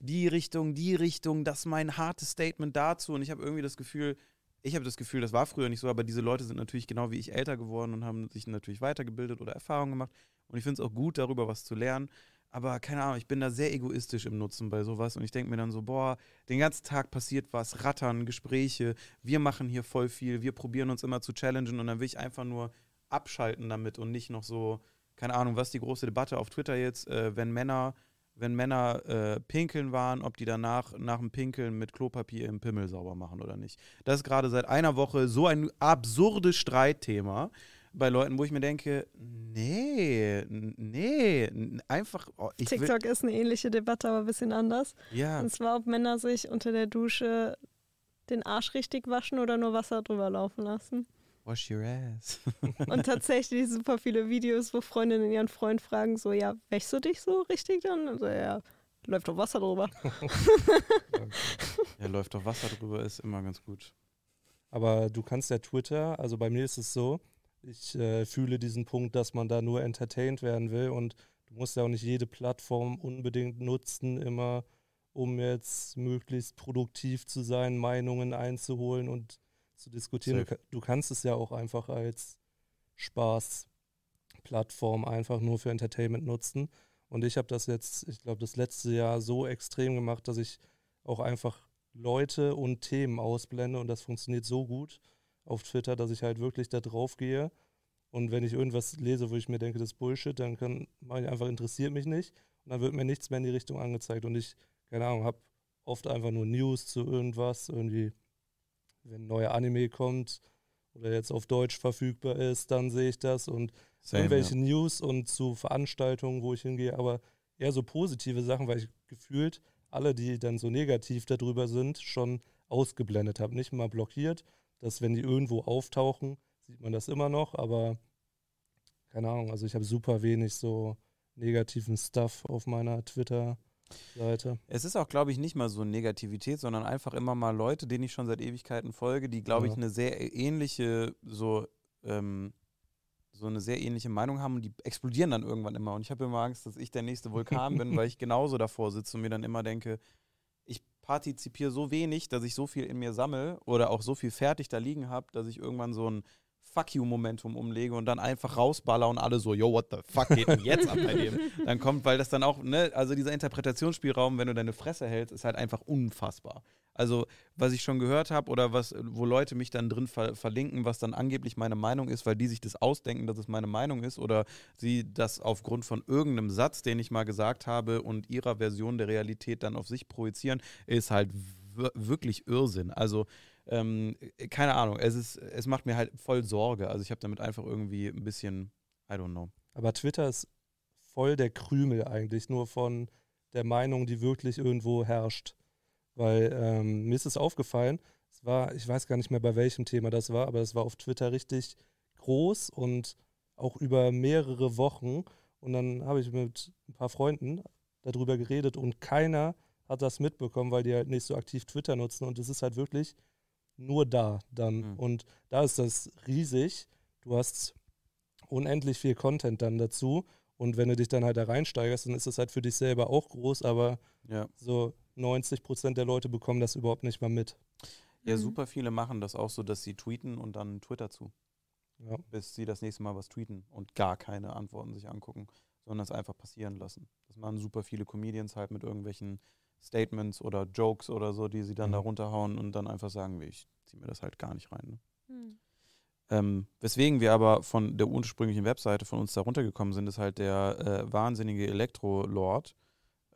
die Richtung, die Richtung, das ist mein hartes Statement dazu. Und ich habe irgendwie das Gefühl, ich habe das Gefühl, das war früher nicht so, aber diese Leute sind natürlich genau wie ich älter geworden und haben sich natürlich weitergebildet oder Erfahrungen gemacht. Und ich finde es auch gut, darüber was zu lernen. Aber keine Ahnung, ich bin da sehr egoistisch im Nutzen bei sowas und ich denke mir dann so, boah, den ganzen Tag passiert was, Rattern, Gespräche, wir machen hier voll viel, wir probieren uns immer zu challengen und dann will ich einfach nur abschalten damit und nicht noch so, keine Ahnung, was die große Debatte auf Twitter jetzt, äh, wenn Männer, wenn Männer äh, pinkeln waren, ob die danach nach dem Pinkeln mit Klopapier im Pimmel sauber machen oder nicht. Das ist gerade seit einer Woche so ein absurdes Streitthema bei Leuten, wo ich mir denke, nee, nee, einfach, oh, TikTok ist eine ähnliche Debatte, aber ein bisschen anders. ja, Und zwar, ob Männer sich unter der Dusche den Arsch richtig waschen oder nur Wasser drüber laufen lassen. Wash your ass. Und tatsächlich super viele Videos, wo Freundinnen ihren Freund fragen, so, ja, wäschst du dich so richtig dann? Und so, ja, läuft doch Wasser drüber. Ja, läuft doch Wasser drüber, ist immer ganz gut. Aber du kannst ja Twitter, also bei mir ist es so, ich äh, fühle diesen Punkt, dass man da nur entertained werden will und du musst ja auch nicht jede Plattform unbedingt nutzen, immer um jetzt möglichst produktiv zu sein, Meinungen einzuholen und zu diskutieren. Du, Safe. du kannst es ja auch einfach als Spaßplattform einfach nur für Entertainment nutzen. Und ich habe das jetzt, ich glaube, das letzte Jahr so extrem gemacht, dass ich auch einfach Leute und Themen ausblende und das funktioniert so gut auf Twitter, dass ich halt wirklich da drauf gehe und wenn ich irgendwas lese, wo ich mir denke, das ist Bullshit, dann kann mache ich einfach interessiert mich nicht und dann wird mir nichts mehr in die Richtung angezeigt und ich keine Ahnung, habe oft einfach nur News zu irgendwas, irgendwie wenn ein neuer Anime kommt oder jetzt auf Deutsch verfügbar ist, dann sehe ich das. Und Same, irgendwelche News und zu Veranstaltungen, wo ich hingehe, aber eher so positive Sachen, weil ich gefühlt alle, die dann so negativ darüber sind, schon ausgeblendet habe. Nicht mal blockiert, dass wenn die irgendwo auftauchen, sieht man das immer noch, aber keine Ahnung, also ich habe super wenig so negativen Stuff auf meiner Twitter-Seite. Es ist auch, glaube ich, nicht mal so Negativität, sondern einfach immer mal Leute, denen ich schon seit Ewigkeiten folge, die, glaube ich, Ja. eine sehr ähnliche, so, ähm, so eine sehr ähnliche Meinung haben und die explodieren dann irgendwann immer. Und ich habe immer Angst, dass ich der nächste Vulkan bin, weil ich genauso davor sitze und mir dann immer denke, ich partizipiere so wenig, dass ich so viel in mir sammle oder auch so viel fertig da liegen habe, dass ich irgendwann so ein Fuck you-Momentum umlege und dann einfach rausballer und alle so, yo, what the fuck geht denn jetzt ab bei dem? Dann kommt, weil das dann auch, ne, also dieser Interpretationsspielraum, wenn du deine Fresse hältst, ist halt einfach unfassbar. Also, was ich schon gehört habe oder was, wo Leute mich dann drin ver verlinken, was dann angeblich meine Meinung ist, weil die sich das ausdenken, dass es meine Meinung ist oder sie das aufgrund von irgendeinem Satz, den ich mal gesagt habe und ihrer Version der Realität dann auf sich projizieren, ist halt wir- wirklich Irrsinn. Also, ähm, keine Ahnung, es ist, es macht mir halt voll Sorge. Also ich habe damit einfach irgendwie ein bisschen, I don't know. Aber Twitter ist voll der Krümel eigentlich, nur von der Meinung, die wirklich irgendwo herrscht. Weil ähm, mir ist es aufgefallen, es war, ich weiß gar nicht mehr bei welchem Thema das war, aber es war auf Twitter richtig groß und auch über mehrere Wochen. Und dann habe ich mit ein paar Freunden darüber geredet und keiner hat das mitbekommen, weil die halt nicht so aktiv Twitter nutzen. Und es ist halt wirklich nur da dann. Mhm. Und da ist das riesig. Du hast unendlich viel Content dann dazu. Und wenn du dich dann halt da reinsteigerst, dann ist es halt für dich selber auch groß, aber Ja. so 90 Prozent der Leute bekommen das überhaupt nicht mal mit. Ja, Mhm. super viele machen das auch so, dass sie tweeten und dann Twitter zu, Ja. bis sie das nächste Mal was tweeten und gar keine Antworten sich angucken, sondern es einfach passieren lassen. Das machen super viele Comedians halt mit irgendwelchen Statements oder Jokes oder so, die sie dann Mhm. da runterhauen und dann einfach sagen, ich ziehe mir das halt gar nicht rein. Ne? Hm. Ähm, weswegen wir aber von der ursprünglichen Webseite von uns da runtergekommen sind, ist halt der äh, wahnsinnige Elektro-Lord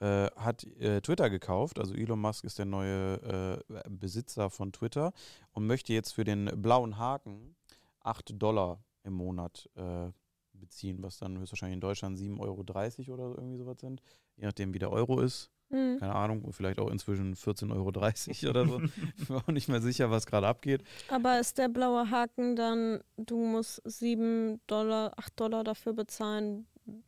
äh, hat äh, Twitter gekauft. Also Elon Musk ist der neue äh, Besitzer von Twitter und möchte jetzt für den blauen Haken 8 Dollar im Monat äh, beziehen, was dann höchstwahrscheinlich in Deutschland 7,30 Euro oder irgendwie sowas sind, je nachdem wie der Euro ist. Hm. Keine Ahnung, vielleicht auch inzwischen 14,30 Euro oder so. Ich bin auch nicht mehr sicher, was gerade abgeht. Aber ist der blaue Haken dann, du musst 7 Dollar, 8 Dollar dafür bezahlen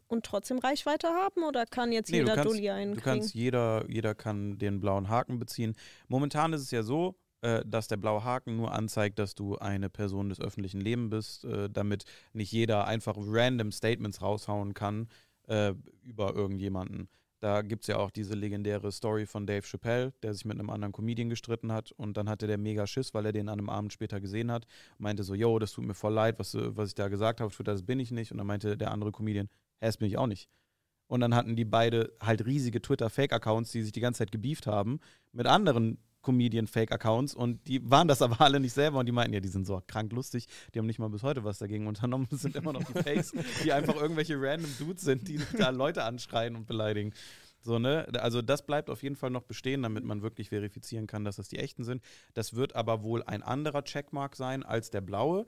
und trotzdem Reichweite haben oder kann jetzt Nee, du jeder kannst- Dulli einen Du kannst, jeder, jeder kann den blauen Haken beziehen. Momentan ist es ja so, äh, dass der blaue Haken nur anzeigt, dass du eine Person des öffentlichen Lebens bist, äh, damit nicht jeder einfach random Statements raushauen kann äh, über irgendjemanden. Da gibt es ja auch diese legendäre Story von Dave Chappelle, der sich mit einem anderen Comedian gestritten hat und dann hatte der mega Schiss, weil er den an einem Abend später gesehen hat meinte so, yo, das tut mir voll leid, was, was ich da gesagt habe, das bin ich nicht. Und dann meinte der andere Comedian, hä, das bin ich auch nicht. Und dann hatten die beide halt riesige Twitter-Fake-Accounts, die sich die ganze Zeit gebieft haben mit anderen Comedian-Fake-Accounts und die waren das aber alle nicht selber und die meinten, ja, die sind so krank lustig, die haben nicht mal bis heute was dagegen unternommen, es sind immer noch die Fakes, die einfach irgendwelche random Dudes sind, die da Leute anschreien und beleidigen. So, ne? Also das bleibt auf jeden Fall noch bestehen, damit man wirklich verifizieren kann, dass das die echten sind. Das wird aber wohl ein anderer Checkmark sein als der blaue.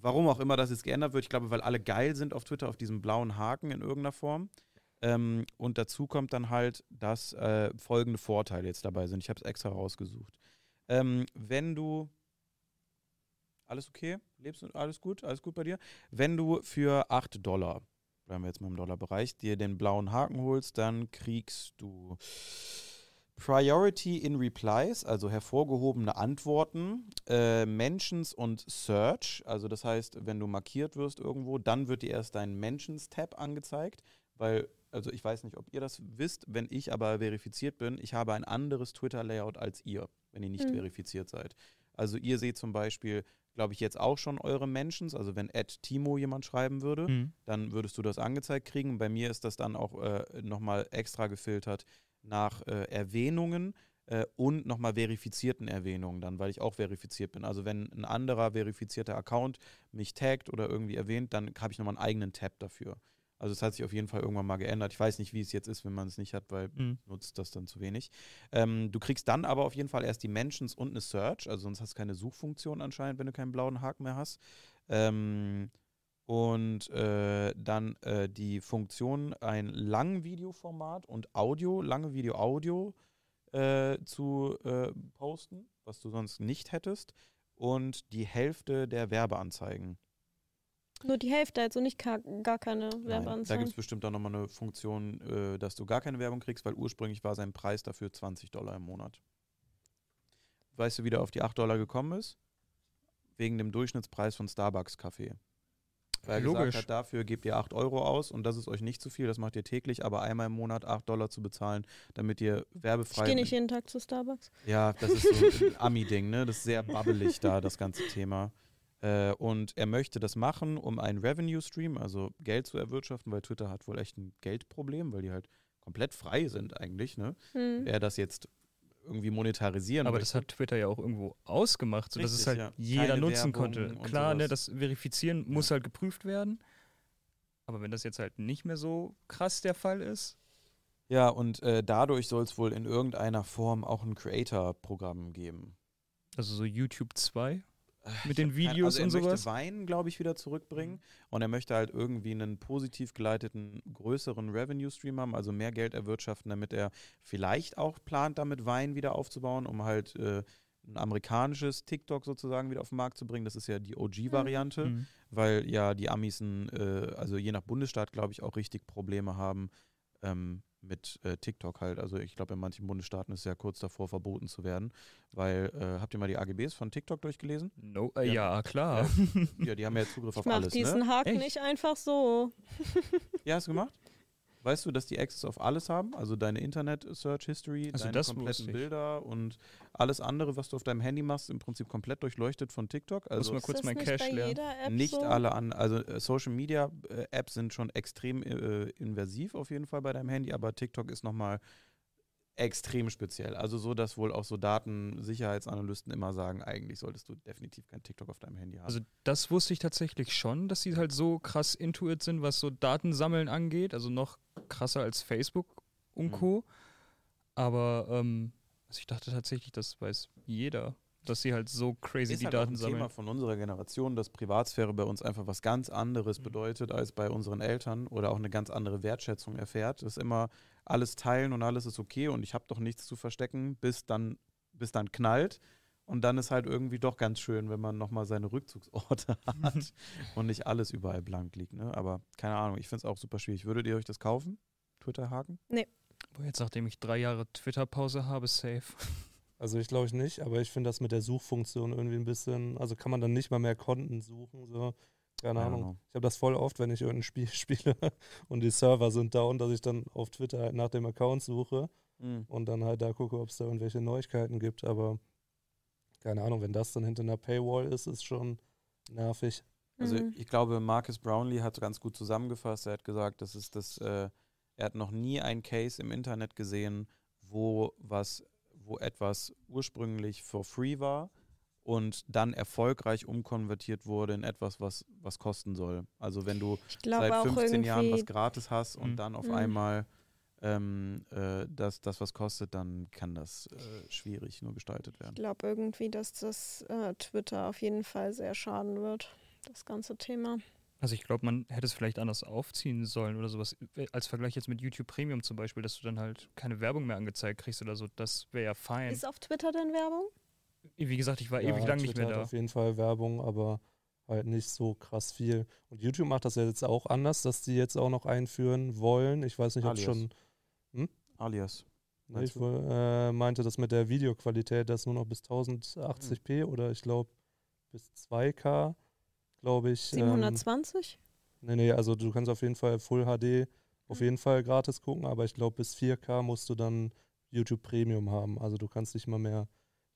Warum auch immer das jetzt geändert wird, ich glaube, weil alle geil sind auf Twitter auf diesem blauen Haken in irgendeiner Form. Ähm, und dazu kommt dann halt, dass äh, folgende Vorteile jetzt dabei sind. Ich habe es extra rausgesucht. Ähm, wenn du. Alles okay? Lebst du alles gut? Alles gut bei dir? Wenn du für 8 Dollar, bleiben wir jetzt mal im Dollarbereich, dir den blauen Haken holst, dann kriegst du Priority in Replies, also hervorgehobene Antworten, äh, Mentions und Search, also das heißt, wenn du markiert wirst irgendwo, dann wird dir erst dein Mentions-Tab angezeigt, weil, also ich weiß nicht, ob ihr das wisst, wenn ich aber verifiziert bin, ich habe ein anderes Twitter-Layout als ihr, wenn ihr nicht Mhm. verifiziert seid. Also ihr seht zum Beispiel, glaube ich, jetzt auch schon eure Mentions, also wenn Ed Timo jemand schreiben würde, Mhm. dann würdest du das angezeigt kriegen. Bei mir ist das dann auch äh, nochmal extra gefiltert nach äh, Erwähnungen äh, und nochmal verifizierten Erwähnungen dann, weil ich auch verifiziert bin. Also wenn ein anderer verifizierter Account mich taggt oder irgendwie erwähnt, dann habe ich nochmal einen eigenen Tab dafür. Also es hat sich auf jeden Fall irgendwann mal geändert. Ich weiß nicht, wie es jetzt ist, wenn man es nicht hat, weil Mhm. nutzt das dann zu wenig. Ähm, du kriegst dann aber auf jeden Fall erst die Mentions und eine Search, also sonst hast du keine Suchfunktion anscheinend, wenn du keinen blauen Haken mehr hast. Ähm, und äh, dann äh, die Funktion, ein Langvideoformat und Audio, lange Video-Audio äh, zu äh, posten, was du sonst nicht hättest. Und die Hälfte der Werbeanzeigen. Nur die Hälfte, also nicht gar, keine Nein, da gibt es bestimmt auch nochmal eine Funktion, äh, dass du gar keine Werbung kriegst, weil ursprünglich war sein Preis dafür 20 Dollar im Monat. Weißt du, wie der auf die 8 Dollar gekommen ist? Wegen dem Durchschnittspreis von Starbucks Kaffee. Weil er Logisch. gesagt hat, dafür gebt ihr 8 Euro aus und das ist euch nicht zu viel, das macht ihr täglich, aber einmal im Monat 8 Dollar zu bezahlen, damit ihr ich werbefrei... gehe nicht jeden Tag zu Starbucks. Ja, das ist so ein Ami-Ding, ne? Das ist sehr babbelig da, das ganze Thema. Äh, und er möchte das machen, um einen Revenue-Stream, also Geld zu erwirtschaften, weil Twitter hat wohl echt ein Geldproblem, weil die halt komplett frei sind eigentlich, ne? Hm. Er das jetzt irgendwie monetarisieren Aber möchte. das hat Twitter ja auch irgendwo ausgemacht, sodass es Richtig, halt ja. jeder Keine nutzen Werbung konnte. Klar, ne, das Verifizieren muss halt geprüft werden. Aber wenn das jetzt halt nicht mehr so krass der Fall ist, Ja, und äh, dadurch soll es wohl in irgendeiner Form auch ein Creator-Programm geben. also so YouTube 2 Ich mit den hab kein- Videos also er und möchte sowas. Wein, glaube ich, wieder zurückbringen. Und er möchte halt irgendwie einen positiv geleiteten, größeren Revenue-Stream haben, also mehr Geld erwirtschaften, damit er vielleicht auch plant, damit Wein wieder aufzubauen, um halt äh, ein amerikanisches TikTok sozusagen wieder auf den Markt zu bringen. Das ist ja die OG-Variante, Mhm. weil ja die Amis, ein, äh, also je nach Bundesstaat, glaube ich, auch richtig Probleme haben ähm, mit äh, TikTok halt. Also ich glaube, in manchen Bundesstaaten ist es ja kurz davor verboten zu werden, weil äh, habt ihr mal die AGBs von TikTok durchgelesen? No, äh, Ja. ja. klar. Ja, die haben ja Zugriff auf Ich mach alles, diesen ne? Haken Echt? nicht einfach so. Ja, hast du gemacht? Weißt du, dass die Access auf alles haben? Also deine Internet-Search-History, Also deine das kompletten. Bilder und alles andere, was du auf deinem Handy machst, im Prinzip komplett durchleuchtet von TikTok. Muss Also mal kurz mein Cache leeren. nicht so? alle an, also äh, Social Media äh, Apps sind schon extrem äh, invasiv auf jeden Fall bei deinem Handy, aber TikTok ist nochmal extrem speziell. Also so, dass wohl auch so Datensicherheitsanalysten immer sagen, eigentlich solltest du definitiv kein TikTok auf deinem Handy haben. Also das wusste ich tatsächlich schon, dass sie halt so krass intuit sind, was so Datensammeln angeht. Also noch krasser als Facebook und Mhm. Co. Aber ähm, also ich dachte tatsächlich, das weiß jeder, dass sie halt so crazy ist die halt auch Daten ein sammeln. Thema von unserer Generation, dass Privatsphäre bei uns einfach was ganz anderes Mhm. bedeutet als bei unseren Eltern oder auch eine ganz andere Wertschätzung erfährt. Das ist immer alles teilen und alles ist okay und ich habe doch nichts zu verstecken, bis dann, bis dann knallt. Und dann ist halt irgendwie doch ganz schön, wenn man nochmal seine Rückzugsorte hat und nicht alles überall blank liegt. Ne? Aber keine Ahnung, ich finde es auch super schwierig. Würdet ihr euch das kaufen? Twitter-Haken? Boah, jetzt nachdem ich drei Jahre Twitter-Pause habe, safe. Also ich glaube ich nicht, aber ich finde das mit der Suchfunktion irgendwie ein bisschen, also kann man dann nicht mal mehr Konten suchen, so. Keine don't Ahnung. know. Ich habe das voll oft, wenn ich irgendein Spiel spiele und die Server sind down, dass ich dann auf Twitter halt nach dem Account suche Mhm. und dann halt da gucke, ob es da irgendwelche Neuigkeiten gibt. Aber keine Ahnung, wenn das dann hinter einer Paywall ist, ist schon nervig. Also Mhm. ich glaube, Marcus Brownlee hat ganz gut zusammengefasst. Er hat gesagt, das ist das, äh, er hat noch nie einen Case im Internet gesehen, wo was, wo etwas ursprünglich for free war und dann erfolgreich umkonvertiert wurde in etwas, was, was kosten soll. Also wenn du Ich seit auch 15 Jahren was gratis hast und Mhm. dann auf Mhm. einmal ähm, äh, das, das was kostet, dann kann das äh, schwierig nur gestaltet ich werden. glaube irgendwie, dass das äh, Twitter auf jeden Fall sehr schaden wird, das ganze Thema. Also ich glaube, man hätte es vielleicht anders aufziehen sollen oder sowas. Äh, Als Vergleich jetzt mit YouTube Premium zum Beispiel, dass du dann halt keine Werbung mehr angezeigt kriegst oder so. Das wäre ja fein. Ist auf Twitter denn Werbung? Wie gesagt, ich war Ja, ewig lang nicht Twitter mehr hat da. auf jeden Fall Werbung, aber halt nicht so krass viel. Und YouTube macht das ja jetzt auch anders, dass die jetzt auch noch einführen wollen. Ich weiß nicht, ob Alias. schon. Alias. Ne, Meinst ich äh, meinte das mit der Videoqualität, das nur noch bis 1080p Hm. oder ich glaube bis 2K, glaube ich. Ähm, 720? nee, nee, also du kannst auf jeden Fall Full HD auf Mhm. jeden Fall gratis gucken, aber ich glaube bis 4K musst du dann YouTube Premium haben. Also du kannst nicht mal mehr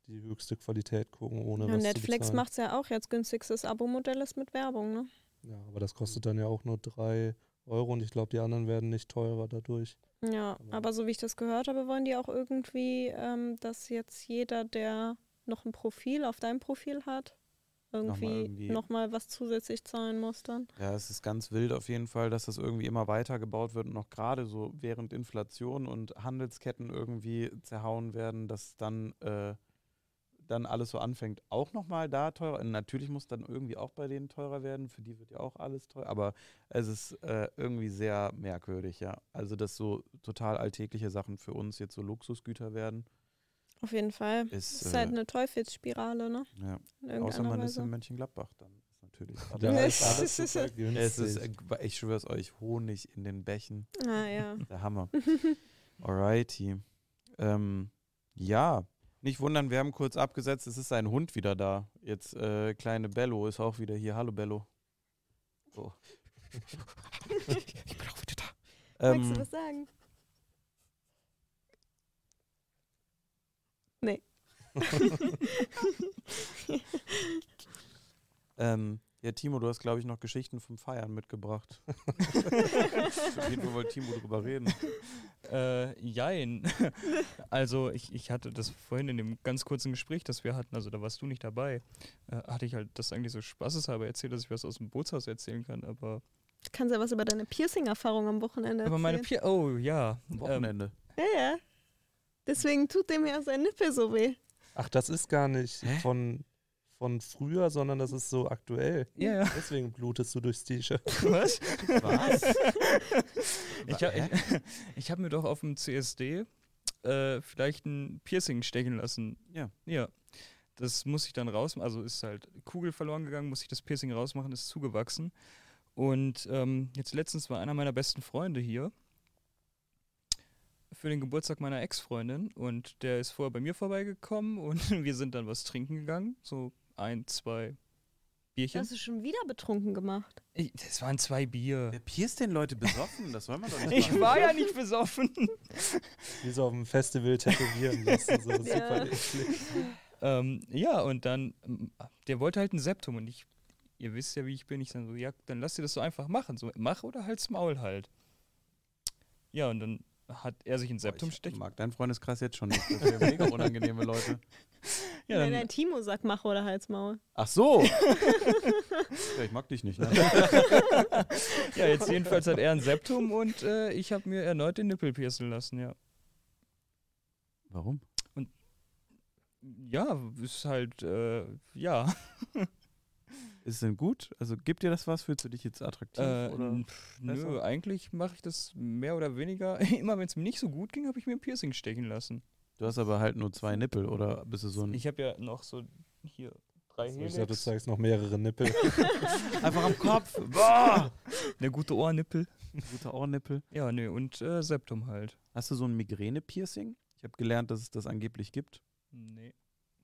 die höchste Qualität gucken, ohne Ja, was Netflix macht es ja auch jetzt günstigstes Abo-Modell ist mit Werbung, ne? Ja, aber das kostet dann ja auch nur 3 Euro und ich glaube, die anderen werden nicht teurer dadurch. Ja, Aber- aber so wie ich das gehört habe, wollen die auch irgendwie, ähm, dass jetzt jeder, der noch ein Profil auf deinem Profil hat, irgendwie irgendwie- nochmal was zusätzlich zahlen muss dann. Ja, es ist ganz wild auf jeden Fall, dass das irgendwie immer weiter gebaut wird und noch gerade so während Inflation und Handelsketten irgendwie zerhauen werden, dass dann, äh, dann alles so anfängt, auch nochmal da teurer. Und natürlich muss dann irgendwie auch bei denen teurer werden, für die wird ja auch alles teuer, aber es ist äh, irgendwie sehr merkwürdig, ja. Also, dass so total alltägliche Sachen für uns jetzt so Luxusgüter werden, Auf jeden Fall. ist, Das ist halt äh, eine Teufelsspirale, ne? ja. In außer man ist Weise. in Mönchengladbach, dann ist natürlich Da alles. ist alles. Es ist, äh, ich schwör's euch, Honig in den Bächen. Ah ja. Der Hammer. Alrighty. Ähm, ja, nicht wundern, wir haben kurz abgesetzt, es ist ein Hund wieder da. Jetzt äh, kleine Bello ist auch wieder hier. Hallo Bello. So. ich bin auch wieder da. Magst du Ähm, was sagen? Nee. ähm, ja, Timo, du hast, glaube ich, noch Geschichten vom Feiern mitgebracht. Auf jeden Fall wollte Timo drüber reden. Äh, jein. also ich, ich hatte das vorhin in dem ganz kurzen Gespräch, das wir hatten, also da warst du nicht dabei, äh, hatte ich halt das eigentlich so spaßeshalber erzählt, dass ich was aus dem Bootshaus erzählen kann, aber, Du kannst ja was über deine Piercing-Erfahrung am Wochenende aber meine erzählen. Pier, oh ja. Am Ähm, Wochenende. Ja, ja. Deswegen tut dem ja sein Nippel so weh. Ach, das ist gar nicht Hä? von, von früher, sondern das ist so aktuell. ja, ja. Deswegen blutest du durchs T-Shirt. Was? Was? Ich habe hab mir doch auf dem CSD äh, vielleicht ein Piercing stechen lassen. Ja. Ja. Das muss ich dann rausmachen. Also ist halt Kugel verloren gegangen, muss ich das Piercing rausmachen, ist zugewachsen. Und ähm, jetzt letztens war einer meiner besten Freunde hier. Für den Geburtstag meiner Ex-Freundin und der ist vorher bei mir vorbeigekommen und wir sind dann was trinken gegangen. So ein, zwei Bierchen. Hast du schon wieder betrunken gemacht? Ich, das waren zwei Bier. Wer pierst denn Leute besoffen? Das soll man doch nicht Ich machen. war ja nicht besoffen. Wie so auf dem Festival tätowieren lassen. So Ja. super eklig. ähm, ja, und dann, der wollte halt ein Septum und ich, ihr wisst ja, wie ich bin. Ich dann so, ja, dann lass dir das so einfach machen. So, mach oder halt's Maul halt. Ja, und dann hat er sich ein Septum ich stechen. mag deinen Freundeskreis jetzt schon nicht. Das sind ja mega unangenehme Leute. Ja, Wenn dein Timo sagt, mach oder Halsmaul. Ach so. ja, ich mag dich nicht. Ne? ja, jetzt jedenfalls hat er ein Septum und äh, ich habe mir erneut den Nippel piercen lassen, ja. Warum? Ja, ist halt, äh, ja. Ist es denn gut? Also gibt dir das was? Fühlst du dich jetzt attraktiv? Äh, oder? pff, nö, eigentlich mache ich das mehr oder weniger. Immer wenn es mir nicht so gut ging, habe ich mir ein Piercing stechen lassen. Du hast aber halt nur zwei Nippel oder bist du so ein. Ich habe ja noch so hier drei So, ich dachte, du Helix. zeigst noch mehrere Nippel. Einfach am Kopf. Boah! Eine gute Ohrnippel. Guter Ohrnippel. Ja, nö, und äh, Septum halt. Hast du so ein Migräne-Piercing? Ich habe gelernt, dass es das angeblich gibt. Nee,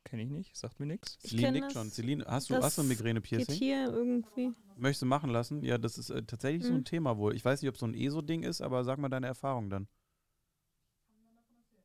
kenne ich nicht, sagt mir nichts. Ich Celine nickt schon. Celine, hast du, hast du ein Geht Migräne-Piercing? hier irgendwie. Möchtest du machen lassen? Ja, das ist äh, tatsächlich so ein Mhm. Thema wohl. Ich weiß nicht, ob es so ein ESO-Ding ist, aber sag mal deine Erfahrung dann.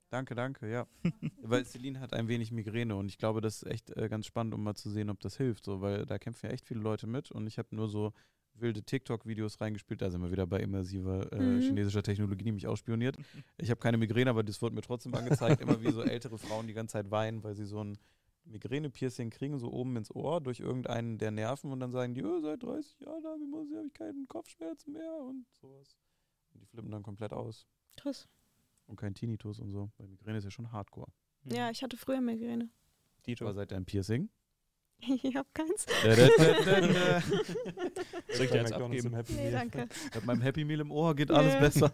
Danke, danke, ja. weil Celine hat ein wenig Migräne und ich glaube, das ist echt äh, ganz spannend, um mal zu sehen, ob das hilft, so, weil da kämpfen ja echt viele Leute mit und ich habe nur so wilde TikTok-Videos reingespielt, da sind wir wieder bei immersiver äh, Mhm. chinesischer Technologie, die mich ausspioniert. Ich habe keine Migräne, aber das wird mir trotzdem angezeigt, immer wie so ältere Frauen die ganze Zeit weinen, weil sie so ein Migräne-Piercing kriegen, so oben ins Ohr durch irgendeinen der Nerven und dann sagen die, oh, seit 30 Jahren habe ich, muss- habe ich keinen Kopfschmerzen mehr und sowas. Und die flippen dann komplett aus. Krass. Und kein Tinnitus und so. Weil Migräne ist ja schon hardcore. Ja, ich hatte früher Migräne. Dito. Aber seit deinem Piercing? ich hab keins. Soll ich dir jetzt abgeben? im Happy Nee, Meal. danke. Mit meinem Happy Meal im Ohr geht alles Ja. besser.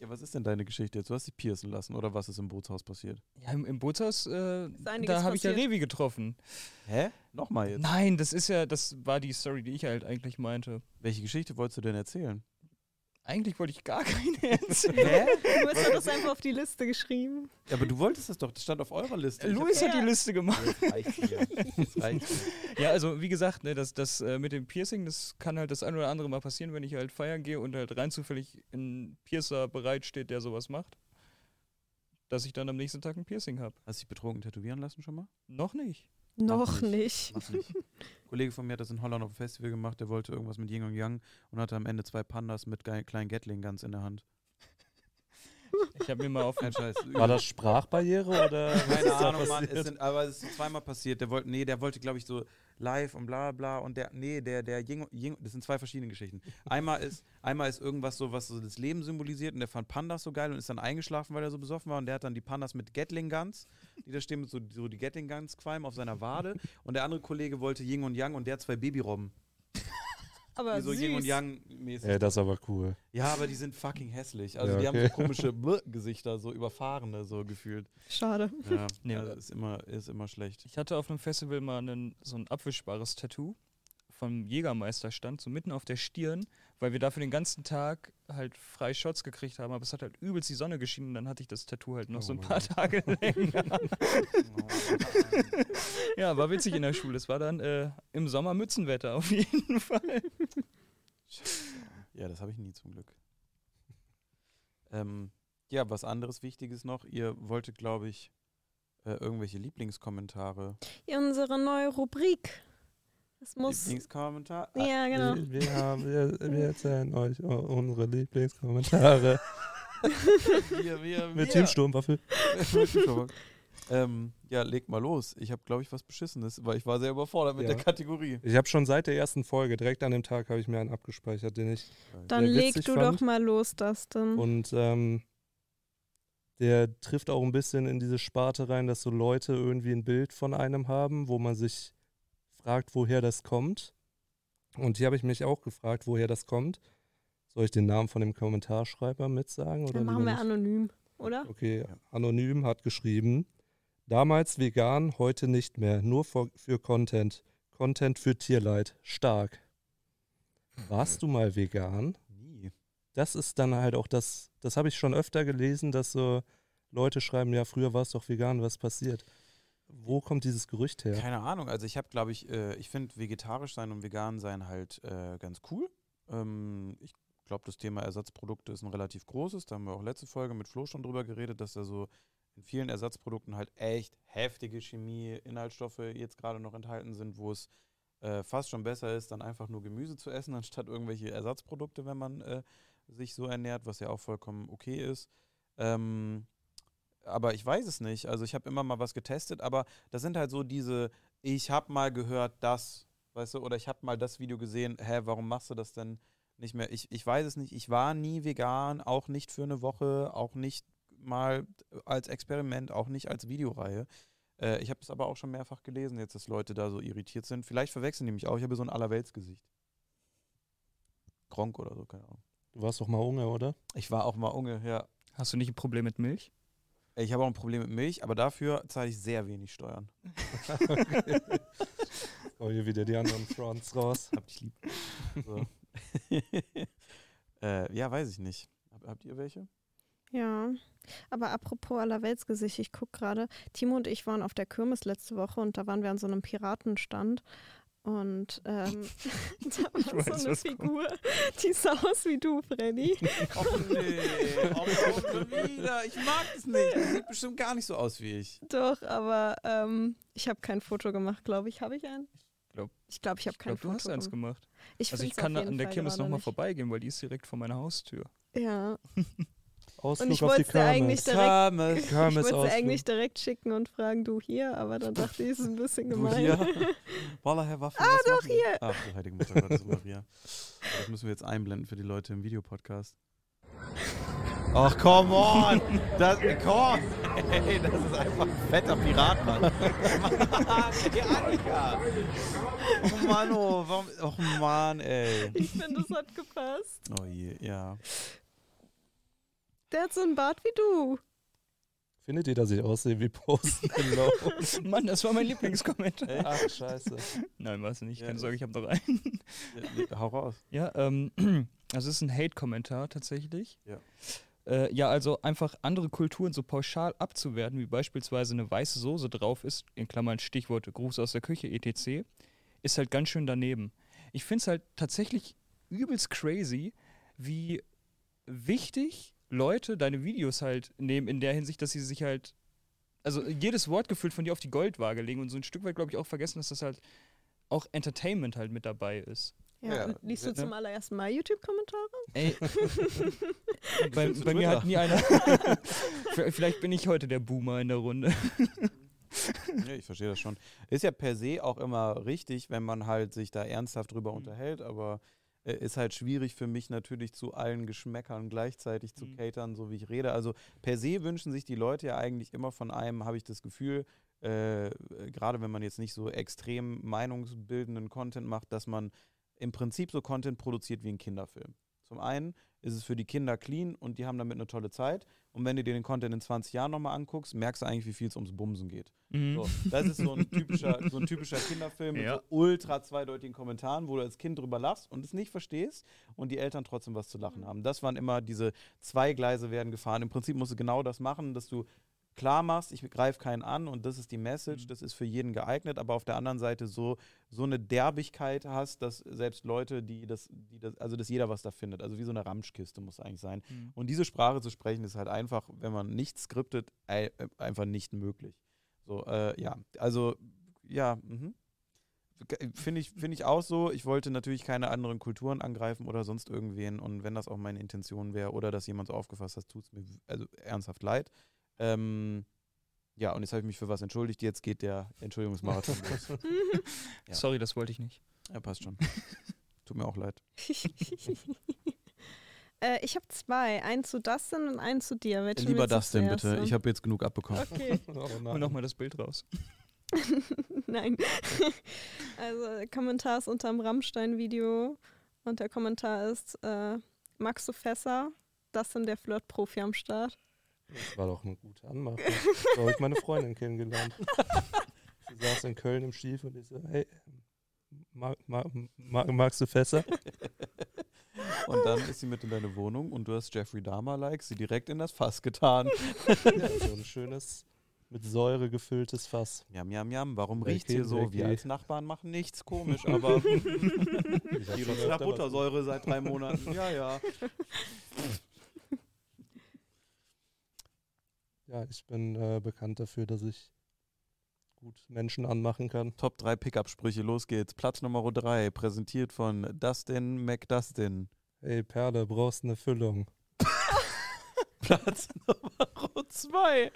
Ja, was ist denn deine Geschichte jetzt? Du hast dich piercen lassen oder was ist im Bootshaus passiert? Ja, im, im Bootshaus, äh, da habe ich ja. Revi getroffen. Hä? Nochmal jetzt. Nein, das ist ja, das war die Story, die ich halt eigentlich meinte. Welche Geschichte wolltest du denn erzählen? Eigentlich wollte ich gar keine erzählen. Hä? Du hast ja das einfach auf die Liste geschrieben. Ja, aber du wolltest das doch, das stand auf eurer Liste. Ich Luis hat Ja. die Liste gemacht. Das reicht mir. Das reicht mir. Ja, also wie gesagt, ne, das, das äh, mit dem Piercing, das kann halt das ein oder andere Mal passieren, wenn ich halt feiern gehe und halt rein zufällig ein Piercer bereitsteht, der sowas macht. Dass ich dann am nächsten Tag ein Piercing habe. Hast du dich betrogen tätowieren lassen schon mal? Noch nicht. Noch nicht. Ein Kollege von mir hat das in Holland auf dem Festival gemacht, der wollte irgendwas mit Yin und Yang und hatte am Ende zwei Pandas mit kleinen Gatling ganz in der Hand. Ich habe mir mal auf Kein Scheiß. War das Sprachbarriere oder? Keine Ahnung, Mann. Es sind, aber es ist zweimal passiert. Der wollte, nee, der wollte, glaube ich, so live und bla bla und der, nee, der, der Ying, Ying, das sind zwei verschiedene Geschichten. Einmal ist, einmal ist irgendwas so, was so das Leben symbolisiert und der fand Pandas so geil und ist dann eingeschlafen, weil er so besoffen war und der hat dann die Pandas mit Gatling Guns, die da stehen mit so, so die Gatling Guns qualm auf seiner Wade und der andere Kollege wollte Yin und Yang und der hat zwei Babyrobben. Aber Die so süß. Yin und Yang mäßig. Ja, das ist aber cool. Ja, aber die sind fucking hässlich. Also Ja, die okay. haben so komische Bläh-Gesichter, so überfahrene, so gefühlt. Schade. Ja, Nee, also aber- ist immer, ist immer schlecht. Ich hatte auf einem Festival mal einen, so ein abwischbares Tattoo vom Jägermeisterstand, so mitten auf der Stirn, weil wir dafür den ganzen Tag halt frei Shots gekriegt haben, aber es hat halt übelst die Sonne geschienen und dann hatte ich das Tattoo halt noch so ein Oh paar Tage länger. Oh, ja, war witzig in der Schule. Es war dann äh, im Sommer Mützenwetter auf jeden Fall. Ja, das habe ich nie zum Glück. Ähm, ja, was anderes Wichtiges noch. Ihr wolltet, glaube ich, äh, irgendwelche Lieblingskommentare. Ja, unsere neue Rubrik. Das muss. Lieblingskommentar? Ja, genau. Wir, haben, wir, wir erzählen euch unsere Lieblingskommentare Ah, wir, wir, mit wir. Team Sturmwaffel. Mit Team Sturmwaffel. ähm, ja, leg mal los. Ich habe, glaube ich, was Beschissenes, weil ich war sehr überfordert mit Ja. der Kategorie. Ich habe schon seit der ersten Folge, direkt an dem Tag, habe ich mir einen abgespeichert, den ich Dann sehr leg du fand. doch mal los, Dustin. Und ähm, der trifft auch ein bisschen in diese Sparte rein, dass so Leute irgendwie ein Bild von einem haben, wo man sich fragt, woher das kommt. Und hier habe ich mich auch gefragt, woher das kommt. Soll ich den Namen von dem Kommentarschreiber mitsagen? Oder Dann machen wir nicht? anonym, oder? Okay, anonym hat geschrieben, damals vegan, heute nicht mehr, nur für, für Content. Content für Tierleid, stark. Warst du mal vegan? Nie. das ist dann halt auch das, das habe ich schon öfter gelesen, dass so Leute schreiben, ja, früher war es doch vegan, was passiert? Wo kommt dieses Gerücht her? Keine Ahnung. Also ich habe, glaube ich, äh, ich finde vegetarisch sein und vegan sein halt äh, ganz cool. Ähm, ich glaube, das Thema Ersatzprodukte ist ein relativ großes. Da haben wir auch letzte Folge mit Flo schon drüber geredet, dass da so in vielen Ersatzprodukten halt echt heftige Chemie, Inhaltsstoffe jetzt gerade noch enthalten sind, wo es äh, fast schon besser ist, dann einfach nur Gemüse zu essen, anstatt irgendwelche Ersatzprodukte, wenn man äh, sich so ernährt, was ja auch vollkommen okay ist. Ähm, aber ich weiß es nicht. Also ich habe immer mal was getestet, aber das sind halt so diese, ich habe mal gehört das, weißt du, oder ich habe mal das Video gesehen, hä, warum machst du das denn nicht mehr? Ich, ich weiß es nicht. Ich war nie vegan, auch nicht für eine Woche, auch nicht mal als Experiment, auch nicht als Videoreihe. Äh, ich habe es aber auch schon mehrfach gelesen, jetzt, dass Leute da so irritiert sind. Vielleicht verwechseln die mich auch. Ich habe so ein Allerweltsgesicht. Gronk oder so, keine Ahnung. Du warst doch mal Unge, oder? Ich war auch mal Unge, ja. Hast du nicht ein Problem mit Milch? Ich habe auch ein Problem mit Milch, aber dafür zahle ich sehr wenig Steuern. Oh, hier wieder die anderen Fronts raus. Hab dich lieb. So. äh, ja, weiß ich nicht. Hab, habt ihr welche? Ja, aber apropos Allerweltsgesicht, ich gucke gerade, Timo und ich waren auf der Kirmes letzte Woche und da waren wir an so einem Piratenstand und ähm, da war weiß, so eine was kommt. Figur, die sah aus wie du, Freddy. Och nee, oh, schon wieder. Ich mag es nicht. Das sieht bestimmt gar nicht so aus wie ich. Doch, aber ähm, ich habe kein Foto gemacht, glaube ich. Habe ich glaub- ich glaube, ich habe Ich kein glaube, du Foto hast eins gemacht. Ich Also ich kann an der Fall Kirmes nochmal vorbeigehen, weil die ist direkt vor meiner Haustür. Ja, Ausflug und ich auf wollte es dir eigentlich direkt, Kirmes. ich Kirmes wollte es Ausflug. eigentlich direkt schicken und fragen, du hier, aber dann dachte ich, es ist ein bisschen Du gemein. hier? Wallah, Herr Waffen. Ah, doch, hier. Ach, du heilige Mutter Gottes Maria. Das müssen wir jetzt einblenden für die Leute im Videopodcast. Ach, come on! Das, come on! Ey, das ist einfach ein fetter Pirat, Mann. Mann, ey, Annika! Oh Mann, oh, warum, oh Mann, ey. Ich finde, es hat gepasst. Oh je, ja. Der hat so einen Bart wie du. Findet ihr, dass ich aussehe wie Post Malone? Mann, das war mein Lieblingskommentar. Ach, scheiße. Nein, war es nicht. Ja, Keine das- Sorge, ich habe noch einen. Ja, Hau raus. Ja, ähm, also es ist ein Hate-Kommentar tatsächlich. Ja. Äh, ja, also einfach andere Kulturen so pauschal abzuwerten, wie beispielsweise eine weiße Soße drauf ist, in Klammern Stichwort Gruß aus der Küche, etc., ist halt ganz schön daneben. Ich finde es halt tatsächlich übelst crazy, wie wichtig Leute deine Videos halt nehmen, in der Hinsicht, dass sie sich halt, also jedes Wort gefühlt von dir auf die Goldwaage legen und so ein Stück weit, glaube ich, auch vergessen, dass das halt auch Entertainment halt mit dabei ist. Ja, Ja, und liest du ne? zum allerersten Mal YouTube-Kommentare? Ey, bei, bei mir hat nie einer. Vielleicht bin ich heute der Boomer in der Runde. Ja, ich verstehe das schon. Ist ja per se auch immer richtig, wenn man halt sich da ernsthaft drüber unterhält, aber äh, ist halt schwierig für mich natürlich zu allen Geschmäckern gleichzeitig zu Mhm. catern, so wie ich rede. Also per se wünschen sich die Leute ja eigentlich immer von einem, habe ich das Gefühl, äh, gerade wenn man jetzt nicht so extrem meinungsbildenden Content macht, dass man im Prinzip so Content produziert wie ein Kinderfilm. Zum einen ist es für die Kinder clean und die haben damit eine tolle Zeit. Und wenn du dir den Content in 20 Jahren nochmal anguckst, merkst du eigentlich, wie viel es ums Bumsen geht. Mhm. So, das ist so ein typischer, so ein typischer Kinderfilm mit Ja. so ultra zweideutigen Kommentaren, wo du als Kind drüber lachst und es nicht verstehst und die Eltern trotzdem was zu lachen haben. Das waren immer diese zwei Gleise werden gefahren. Im Prinzip musst du genau das machen, dass du klar machst, ich greife keinen an und das ist die Message, Mhm. das ist für jeden geeignet, aber auf der anderen Seite so, so eine Derbigkeit hast, dass selbst Leute, die das, die das, also dass jeder was da findet. Also wie so eine Ramschkiste muss eigentlich sein. Mhm. Und diese Sprache zu sprechen, ist halt einfach, wenn man nicht skriptet, äh, einfach nicht möglich. So, äh, ja, also, ja, mhm. Ge- Finde ich, find ich auch so. Ich wollte natürlich keine anderen Kulturen angreifen oder sonst irgendwen. Und wenn das auch meine Intention wäre oder dass jemand so aufgefasst hat, tut es mir also ernsthaft leid. Ähm, ja, und jetzt habe ich mich für was entschuldigt. Jetzt geht der Entschuldigungsmarathon los. Ja. Sorry, das wollte ich nicht. Ja, passt schon. Tut mir auch leid. äh, ich habe zwei. Einen zu Dustin und einen zu dir. Welchen Lieber willst du das denn zuerst bitte. Ich habe jetzt genug abbekommen. Okay, Hol nein. nochmal das Bild raus. nein. also, der Kommentar ist unter dem Rammstein-Video und der Kommentar ist: äh, Magst du Fässer? Das sind der Flirt-Profi am Start. Das war doch eine gute Anmache. So habe ich meine Freundin kennengelernt. Sie saß in Köln im Stiefel und ich so, hey, mag, mag, mag, magst du Fässer? Und dann ist sie mit in deine Wohnung und du hast Jeffrey Dahmer-like sie direkt in das Fass getan. Ja, so ein schönes, mit Säure gefülltes Fass. Jam, jam, jam. Warum riecht hier so? weg Wir als Nachbarn machen nichts komisch, aber die riecht nach Buttersäure seit drei Monaten. Ja, ja. Ja, ich bin äh, bekannt dafür, dass ich gut Menschen anmachen kann. Top 3 Pickup-Sprüche, los geht's. Platz Nummer 3, präsentiert von Dustin McDustin. Ey, Perle, brauchst eine Füllung. Platz Nummer 2.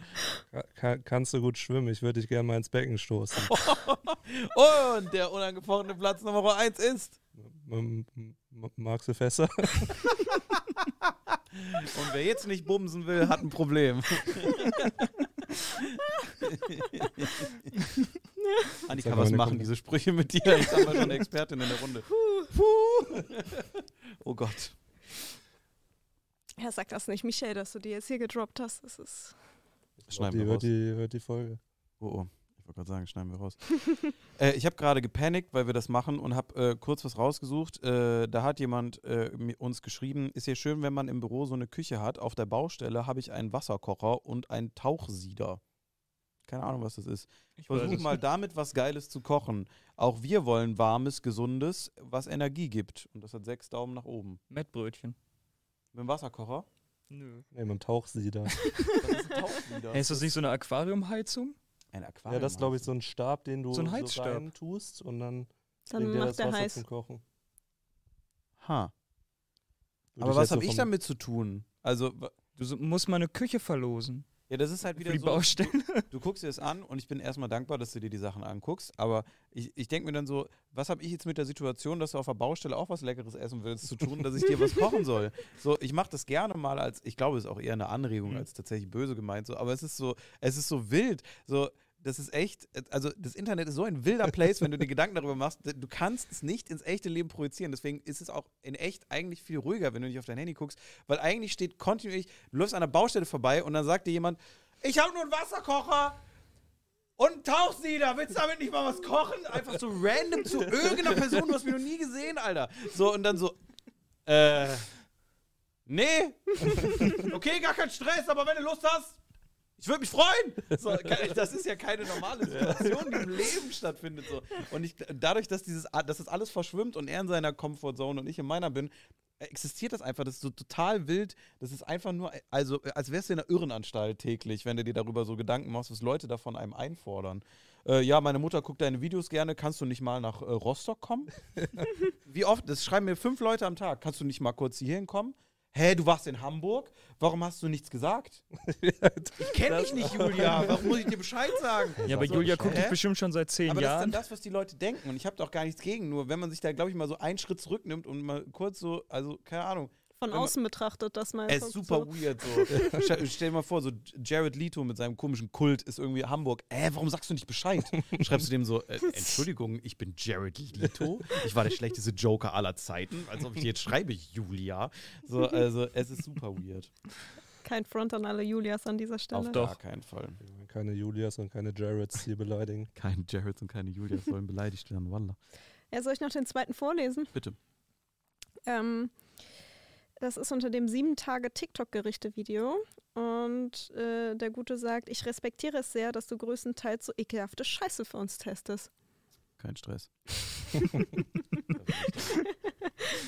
Ka ka kannst du gut schwimmen? Ich würde dich gerne mal ins Becken stoßen. Und der unangefochtene Platz Nummer 1 ist. M- magst du Fässer? Und wer jetzt nicht bumsen will, hat ein Problem. Annika, Sag mal was machen diese Sprüche mit dir? Jetzt haben wir schon eine Expertin in der Runde. Puh. Oh Gott. Ja, sag das nicht, Michael, dass du die jetzt hier gedroppt hast. Das ist. Schneiden die, wir hört raus. die hört die Folge. Oh, oh. Ich wollte gerade sagen, schneiden wir raus. äh, ich habe gerade gepanikt, weil wir das machen und habe äh, kurz was rausgesucht. Äh, da hat jemand äh, uns geschrieben, ist ja schön, wenn man im Büro so eine Küche hat. Auf der Baustelle habe ich einen Wasserkocher und einen Tauchsieder. Keine Ahnung, was das ist. Ich weiß Versuch es. mal damit was Geiles zu kochen. Auch wir wollen warmes, gesundes, was Energie gibt. Und das hat sechs Daumen nach oben. Mettbrötchen. Mit dem Wasserkocher? Nö. Nee, mit dem Tauchsieder. Das ist ein Tauchsieder. Hey, ist das nicht so eine Aquariumheizung? Ein Aquarium. ja, das ist, glaube ich, so ein Stab, den du So ein Heizstab. rein tust und dann Dann macht das der Wasser heiß. zum Kochen. Ha. Würde Aber was jetzt so habe ich damit zu tun? Also, Du so, musst mal eine Küche verlosen. ja, das ist halt Für wieder die so. Baustelle. Du guckst dir das an und ich bin erstmal dankbar, dass du dir die Sachen anguckst. Aber ich, ich denke mir dann so, was habe ich jetzt mit der Situation, dass du auf der Baustelle auch was Leckeres essen willst, zu tun, dass ich dir was kochen soll? So, ich mache das gerne mal als, ich glaube, es ist auch eher eine Anregung Mhm. als tatsächlich böse gemeint. So, aber es ist so, es ist so wild. So, das ist echt, also das Internet ist so ein wilder Place, wenn du dir Gedanken darüber machst. Du kannst es nicht ins echte Leben projizieren. Deswegen ist es auch in echt eigentlich viel ruhiger, wenn du nicht auf dein Handy guckst, weil eigentlich steht kontinuierlich, du läufst an der Baustelle vorbei und dann sagt dir jemand, ich habe nur einen Wasserkocher und einen Tauchsieder. Willst du damit nicht mal was kochen? Einfach so random zu irgendeiner Person, du hast mich noch nie gesehen, Alter. So und dann so, äh, nee. Okay, gar kein Stress, aber wenn du Lust hast, ich würde mich freuen. So, das ist ja keine normale Situation, die im Leben stattfindet. So. Und ich, dadurch, dass, dieses, dass das alles verschwimmt und er in seiner Comfortzone und ich in meiner bin, existiert das einfach. Das ist so total wild. Das ist einfach nur, also als wärst du in einer Irrenanstalt täglich, wenn du dir darüber so Gedanken machst, was Leute da von einem einfordern. Äh, ja, meine Mutter guckt deine Videos gerne. Kannst du nicht mal nach äh, Rostock kommen? Wie oft? Das schreiben mir fünf Leute am Tag. Kannst du nicht mal kurz hierhin kommen? Hä, du warst in Hamburg? Warum hast du nichts gesagt? Ich kenne dich nicht, Julia. Warum muss ich dir Bescheid sagen? Ja, aber so Julia guckt dich bestimmt schon seit zehn Aber das ist Jahren. dann das, was die Leute denken. Und ich habe doch gar nichts gegen. Nur wenn man sich da, glaube ich, mal so einen Schritt zurücknimmt und mal kurz so, also keine Ahnung, Von Wenn man- außen betrachtet das mal. es ist super weird so. Stell, stell dir mal vor, so Jared Leto mit seinem komischen Kult ist irgendwie Hamburg. Äh, warum sagst du nicht Bescheid? Schreibst du dem so, äh, Entschuldigung, ich bin Jared Leto. Ich war der schlechteste Joker aller Zeiten. Als ob ich jetzt schreibe, Julia. So, also es ist super weird. Kein Front an alle Julias an dieser Stelle. Auf Doch. gar keinen Fall. Keine Julias und keine Jareds hier beleidigen. Keine Jareds und keine Julias sollen beleidigt werden. Wallah. Ja, soll ich noch den zweiten vorlesen? Bitte. Ähm, das ist unter dem sieben Tage TikTok-Gerichte-Video. Und äh, der Gute sagt, ich respektiere es sehr, dass du größtenteils so ekelhafte Scheiße für uns testest. Kein Stress.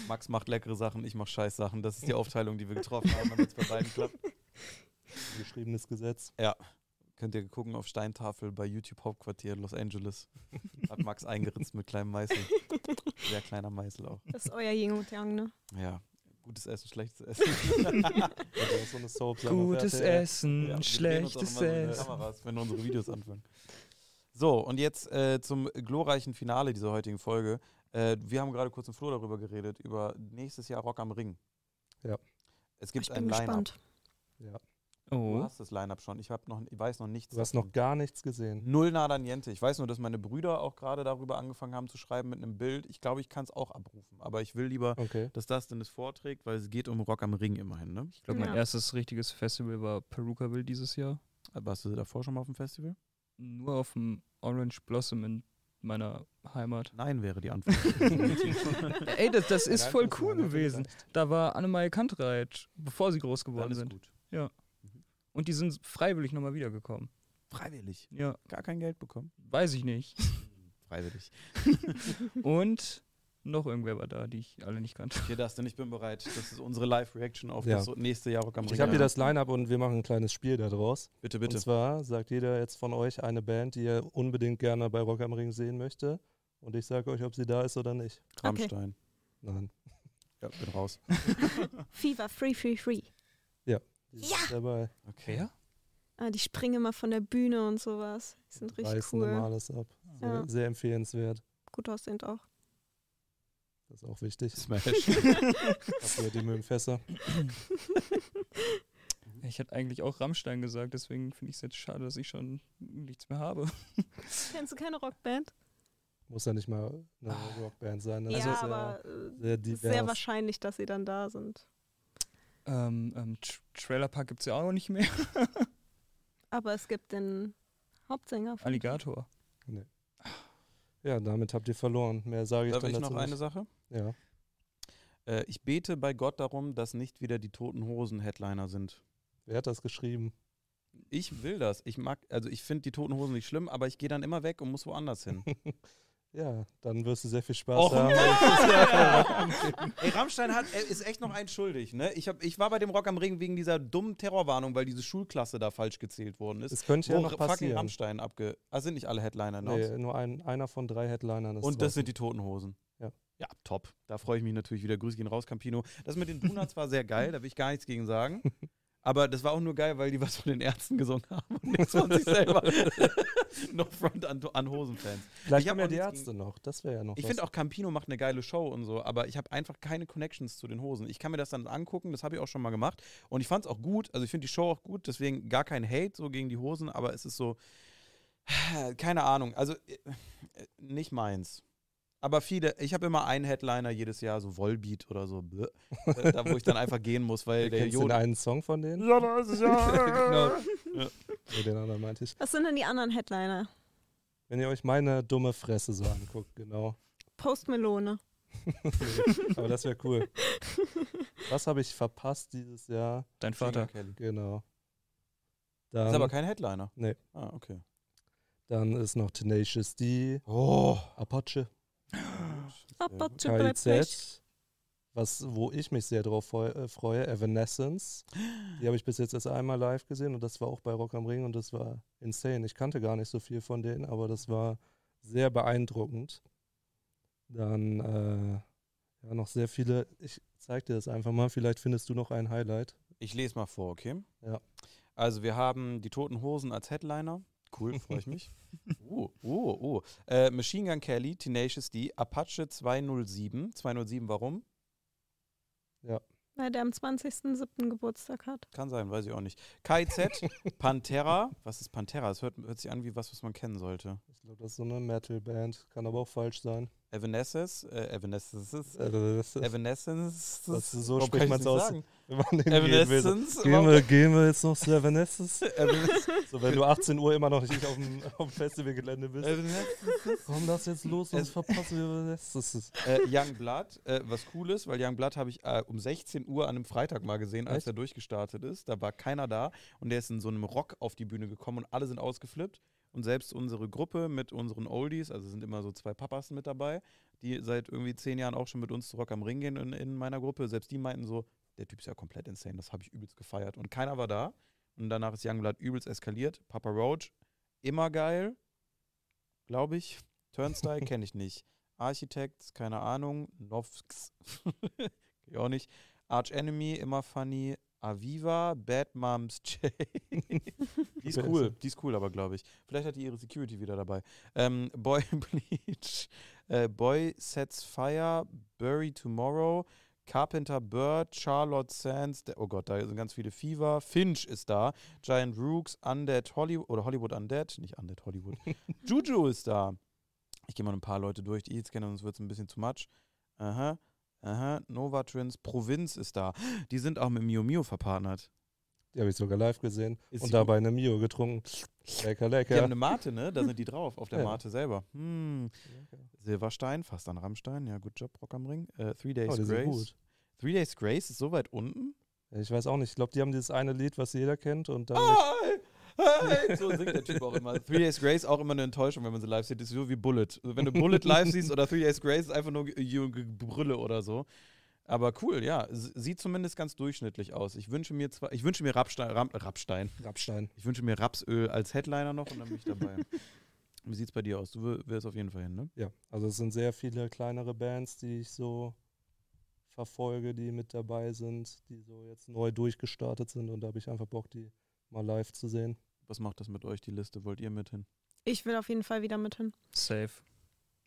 Max macht leckere Sachen, ich mache Scheißsachen. Das ist die Aufteilung, die wir getroffen haben, damit es bei beiden klappt. Geschriebenes Gesetz. Könnt ihr gucken auf Steintafel bei YouTube Hauptquartier Los Angeles. Hat Max eingeritzt mit kleinem Meißel. Sehr kleiner Meißel auch. Das ist euer Yin und Yang, ne? Ja, gutes Essen, schlechtes Essen. Also so eine Soap Gutes Essen, Ja, wir drehen uns auch schlechtes Essen. Kameras, wenn unsere Videos anfangen. So, und jetzt äh, zum glorreichen Finale dieser heutigen Folge. Äh, wir haben gerade kurz im Flo darüber geredet, über nächstes Jahr Rock am Ring. Ja. Es gibt Ich ein bin Line-Up. gespannt. Ja. Du Oh. hast das Line-Up schon. Ich, noch, ich weiß noch nichts. Du hast noch gar nichts gesehen. Null nada niente. Ich weiß nur, dass meine Brüder auch gerade darüber angefangen haben zu schreiben mit einem Bild. Ich glaube, ich kann es auch abrufen. Aber ich will lieber, Okay. dass das denn es vorträgt, weil es geht um Rock am Ring immerhin. Ne? Ich glaube, mein Ja. erstes richtiges Festival war Perukaville dieses Jahr. Warst du davor schon mal auf dem Festival? Nur auf dem Orange Blossom in meiner Heimat. Nein wäre die Antwort. Ey, das, das ist voll cool gewesen. Da war Annemarie Kantreit, bevor sie groß Dann geworden ist sind. gut. Und die sind freiwillig nochmal wiedergekommen. Freiwillig. Ja, Gar kein Geld bekommen. weiß ich nicht. Freiwillig. Und noch irgendwer war da, die ich alle nicht kannte. Okay, Dustin, ich bin bereit. Das ist unsere Live-Reaction auf Ja. das nächste Jahr Rock am Ring. Ich habe hier das Line-Up und wir machen ein kleines Spiel daraus. Bitte, bitte. Und zwar sagt jeder jetzt von euch eine Band, die er unbedingt gerne bei Rock am Ring sehen möchte. Und ich sage euch, ob sie da ist oder nicht. Rammstein. Nein. Ja, bin raus. Fever, free, free, free. Die ist dabei. Okay. Ah, die springen immer von der Bühne und sowas. Die sind richtig Reißen cool. immer alles ab. Sehr, Ja. sehr empfehlenswert. Gut aussehend auch. Das ist auch wichtig. Smash. Habt die mögen Fässer. Ich hätte eigentlich auch Rammstein gesagt, deswegen finde ich es jetzt schade, dass ich schon nichts mehr habe. Kennst du keine Rockband? Muss ja nicht mal eine Rockband sein. Das ja, ja aber äh, sehr sehr wahrscheinlich, dass sie dann da sind. Ähm, ähm, Tr Trailer Park gibt es ja auch nicht mehr. Aber es gibt den Hauptsänger. von- Alligator. Ja, damit habt ihr verloren. Mehr sage ich Darf dann ich noch dazu eine nicht. Sache? Ja. Äh, ich bete bei Gott darum, dass nicht wieder die Toten Hosen Headliner sind. Wer hat das geschrieben? Ich will das. Ich mag, also ich finde die Toten Hosen nicht schlimm, aber ich gehe dann immer weg und muss woanders hin. Ja, dann wirst du sehr viel Spaß Och, haben. Ey, Rammstein hat, er ist echt noch ein schuldig, ne? Ich, hab, ich war bei dem Rock am Ring wegen dieser dummen Terrorwarnung, weil diese Schulklasse da falsch gezählt worden ist. Das könnte ja noch passieren. Rammstein abge... Ah, sind nicht alle Headliner noch? Nee, nur ein, einer von drei Headlinern ist Und das draußen. sind die Toten Hosen. Ja. Ja, top. Da freue ich mich natürlich wieder. Grüße gehen raus, Campino. Das mit den Donuts war sehr geil, da will ich gar nichts gegen sagen. Aber das war auch nur geil, weil die was von den Ärzten gesungen haben und nichts von sich selber. noch Front an, an Hosenfans. Vielleicht Ich hab haben ja die Ärzte noch. Das wäre ja noch Ich finde auch Campino macht eine geile Show und so, aber ich habe einfach keine Connections zu den Hosen. Ich kann mir das dann angucken, das habe ich auch schon mal gemacht. Und ich fand es auch gut, also ich finde die Show auch gut, deswegen gar kein Hate so gegen die Hosen, aber es ist so, keine Ahnung, also äh, äh, nicht meins. Aber viele, ich habe immer einen Headliner jedes Jahr, so Volbeat oder so, bläh, äh, da wo ich dann einfach gehen muss, weil der Kennst du den Idiot. einen Song von denen? Ja, da ist es ja. genau. Ja, den anderen meinte ich. Was sind denn die anderen Headliner? Wenn ihr euch meine dumme Fresse so anguckt, genau. Post Melone. Aber das wäre cool. Was habe ich verpasst dieses Jahr? Dein Vater. Genau. Ist aber Dann, kein Headliner. Nee. Ah, okay. dann ist noch Tenacious D, Oh. Apache, KIZ, was, wo ich mich sehr drauf äh, freue, Evanescence. Die habe ich bis jetzt erst einmal live gesehen und das war auch bei Rock am Ring und das war insane. Ich kannte gar nicht so viel von denen, aber das war sehr beeindruckend. Dann äh, ja, noch sehr viele, ich zeig dir das einfach mal, vielleicht findest du noch ein Highlight. Ich lese mal vor, okay? Ja. Also wir haben die Toten Hosen als Headliner. Cool, freue ich mich. Oh, oh, oh. Äh, Machine Gun Kelly, Tenacious D, Apache 207. 207, warum? Weil der am 20.07. Geburtstag hat. Kann sein, weiß ich auch nicht. KIZ, Pantera. Was ist Pantera? Das hört, hört sich an wie was, was man kennen sollte. Ich glaube, das ist so eine Metal-Band, kann aber auch falsch sein. Evanescence, äh, Evanescence, Äh, das ist, Evanescence. Das ist so spricht aus. sagen? man will. So, Evanescence. Gehen wir, gehen wir jetzt noch zu Evanescence? Evanescence. So, wenn du 18 Uhr immer noch nicht auf dem, auf dem Festivalgelände bist. Evanescence. Komm, lass jetzt los, sonst Es- verpassen wir Evanescence. Äh, Young Blood, äh, was cool ist, weil Young Blood habe ich äh, um 16 Uhr an einem Freitag mal gesehen, als Echt? er durchgestartet ist. Da war keiner da und der ist in so einem Rock auf die Bühne gekommen und alle sind ausgeflippt. Und selbst unsere Gruppe mit unseren Oldies, also sind immer so zwei Papas mit dabei, die seit irgendwie zehn Jahren auch schon mit uns zu Rock am Ring gehen in, in meiner Gruppe, selbst die meinten so, der Typ ist ja komplett insane, das habe ich übelst gefeiert. Und keiner war da. Und danach ist Youngblood übelst eskaliert. Papa Roach, immer geil, glaube ich. Turnstyle kenne ich nicht. Architects, keine Ahnung. Ich auch nicht. Arch Enemy, immer funny. Aviva, Bad Moms J. die ist cool, die ist cool, aber glaube ich. Vielleicht hat die ihre Security wieder dabei. Ähm, Boy Bleach, äh, Boy Sets Fire, Bury Tomorrow, Carpenter Bird, Charlotte Sands, oh Gott, da sind ganz viele Fever. Finch ist da, Giant Rooks, Undead Hollywood, oder Hollywood Undead, nicht Undead Hollywood. Juju ist da. Ich gehe mal ein paar Leute durch, die ich jetzt kenne, sonst wird es ein bisschen zu much. Aha, aha, Nova Trends, Provinz ist da. Die sind auch mit Mio Mio verpartnert. Die habe ich sogar live gesehen Ist und dabei eine Mio getrunken. Lecker, Die haben lecker. eine Mate, ne? Da sind die drauf, auf der Ja. Mate selber. Hm. Silberstein, fast an Rammstein. Ja, gut Job, Rock am Ring. Äh, Three Days Oh, die sind Grace. gut. Three Days Grace ist so weit unten. Ich weiß auch nicht. Ich glaube, die haben dieses eine Lied, was jeder kennt und dann. Hi. So singt der Typ auch immer. Three Days Grace auch immer eine Enttäuschung, wenn man sie live sieht. Das ist so wie Bullet. Wenn du Bullet live siehst oder Three Days Grace, ist einfach nur Brülle oder so. Aber cool, ja. Sieht zumindest ganz durchschnittlich aus. Ich wünsche mir zwar, ich wünsche mir Rapstein, Ram, Rapstein. Rammstein. Ich wünsche mir Rapsöl als Headliner noch und dann bin ich dabei. Wie sieht's bei dir aus? Du wirst auf jeden Fall hin, ne? Ja, also es sind sehr viele kleinere Bands, die ich so verfolge, die mit dabei sind, die so jetzt neu durchgestartet sind und da habe ich einfach Bock, die mal live zu sehen. Was macht das mit euch, die Liste? Wollt ihr mit hin? Ich will auf jeden Fall wieder mit hin. Safe.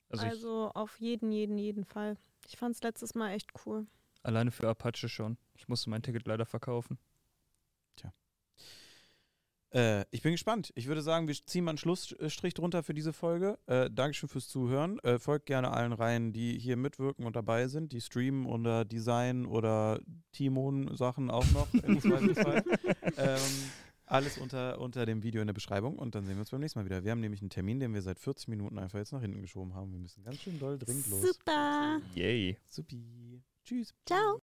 Also, Also, auf jeden, jeden, jeden Fall. Ich fand es letztes Mal echt cool. alleine für Apache schon. Ich musste mein Ticket leider verkaufen. Äh, ich bin gespannt. Ich würde sagen, wir ziehen mal einen Schlussstrich drunter für diese Folge. Äh, Dankeschön fürs Zuhören. Äh, folgt gerne allen Reihen, die hier mitwirken und dabei sind, die streamen oder Design oder Timon-Sachen auch noch im Zweifelsfall. ähm, alles unter, unter dem Video in der Beschreibung und dann sehen wir uns beim nächsten Mal wieder. Wir haben nämlich einen Termin, den wir seit 40 Minuten einfach jetzt nach hinten geschoben haben. Wir müssen ganz schön doll dringend los. Super. Yay. Supi. Tschüss. Ciao.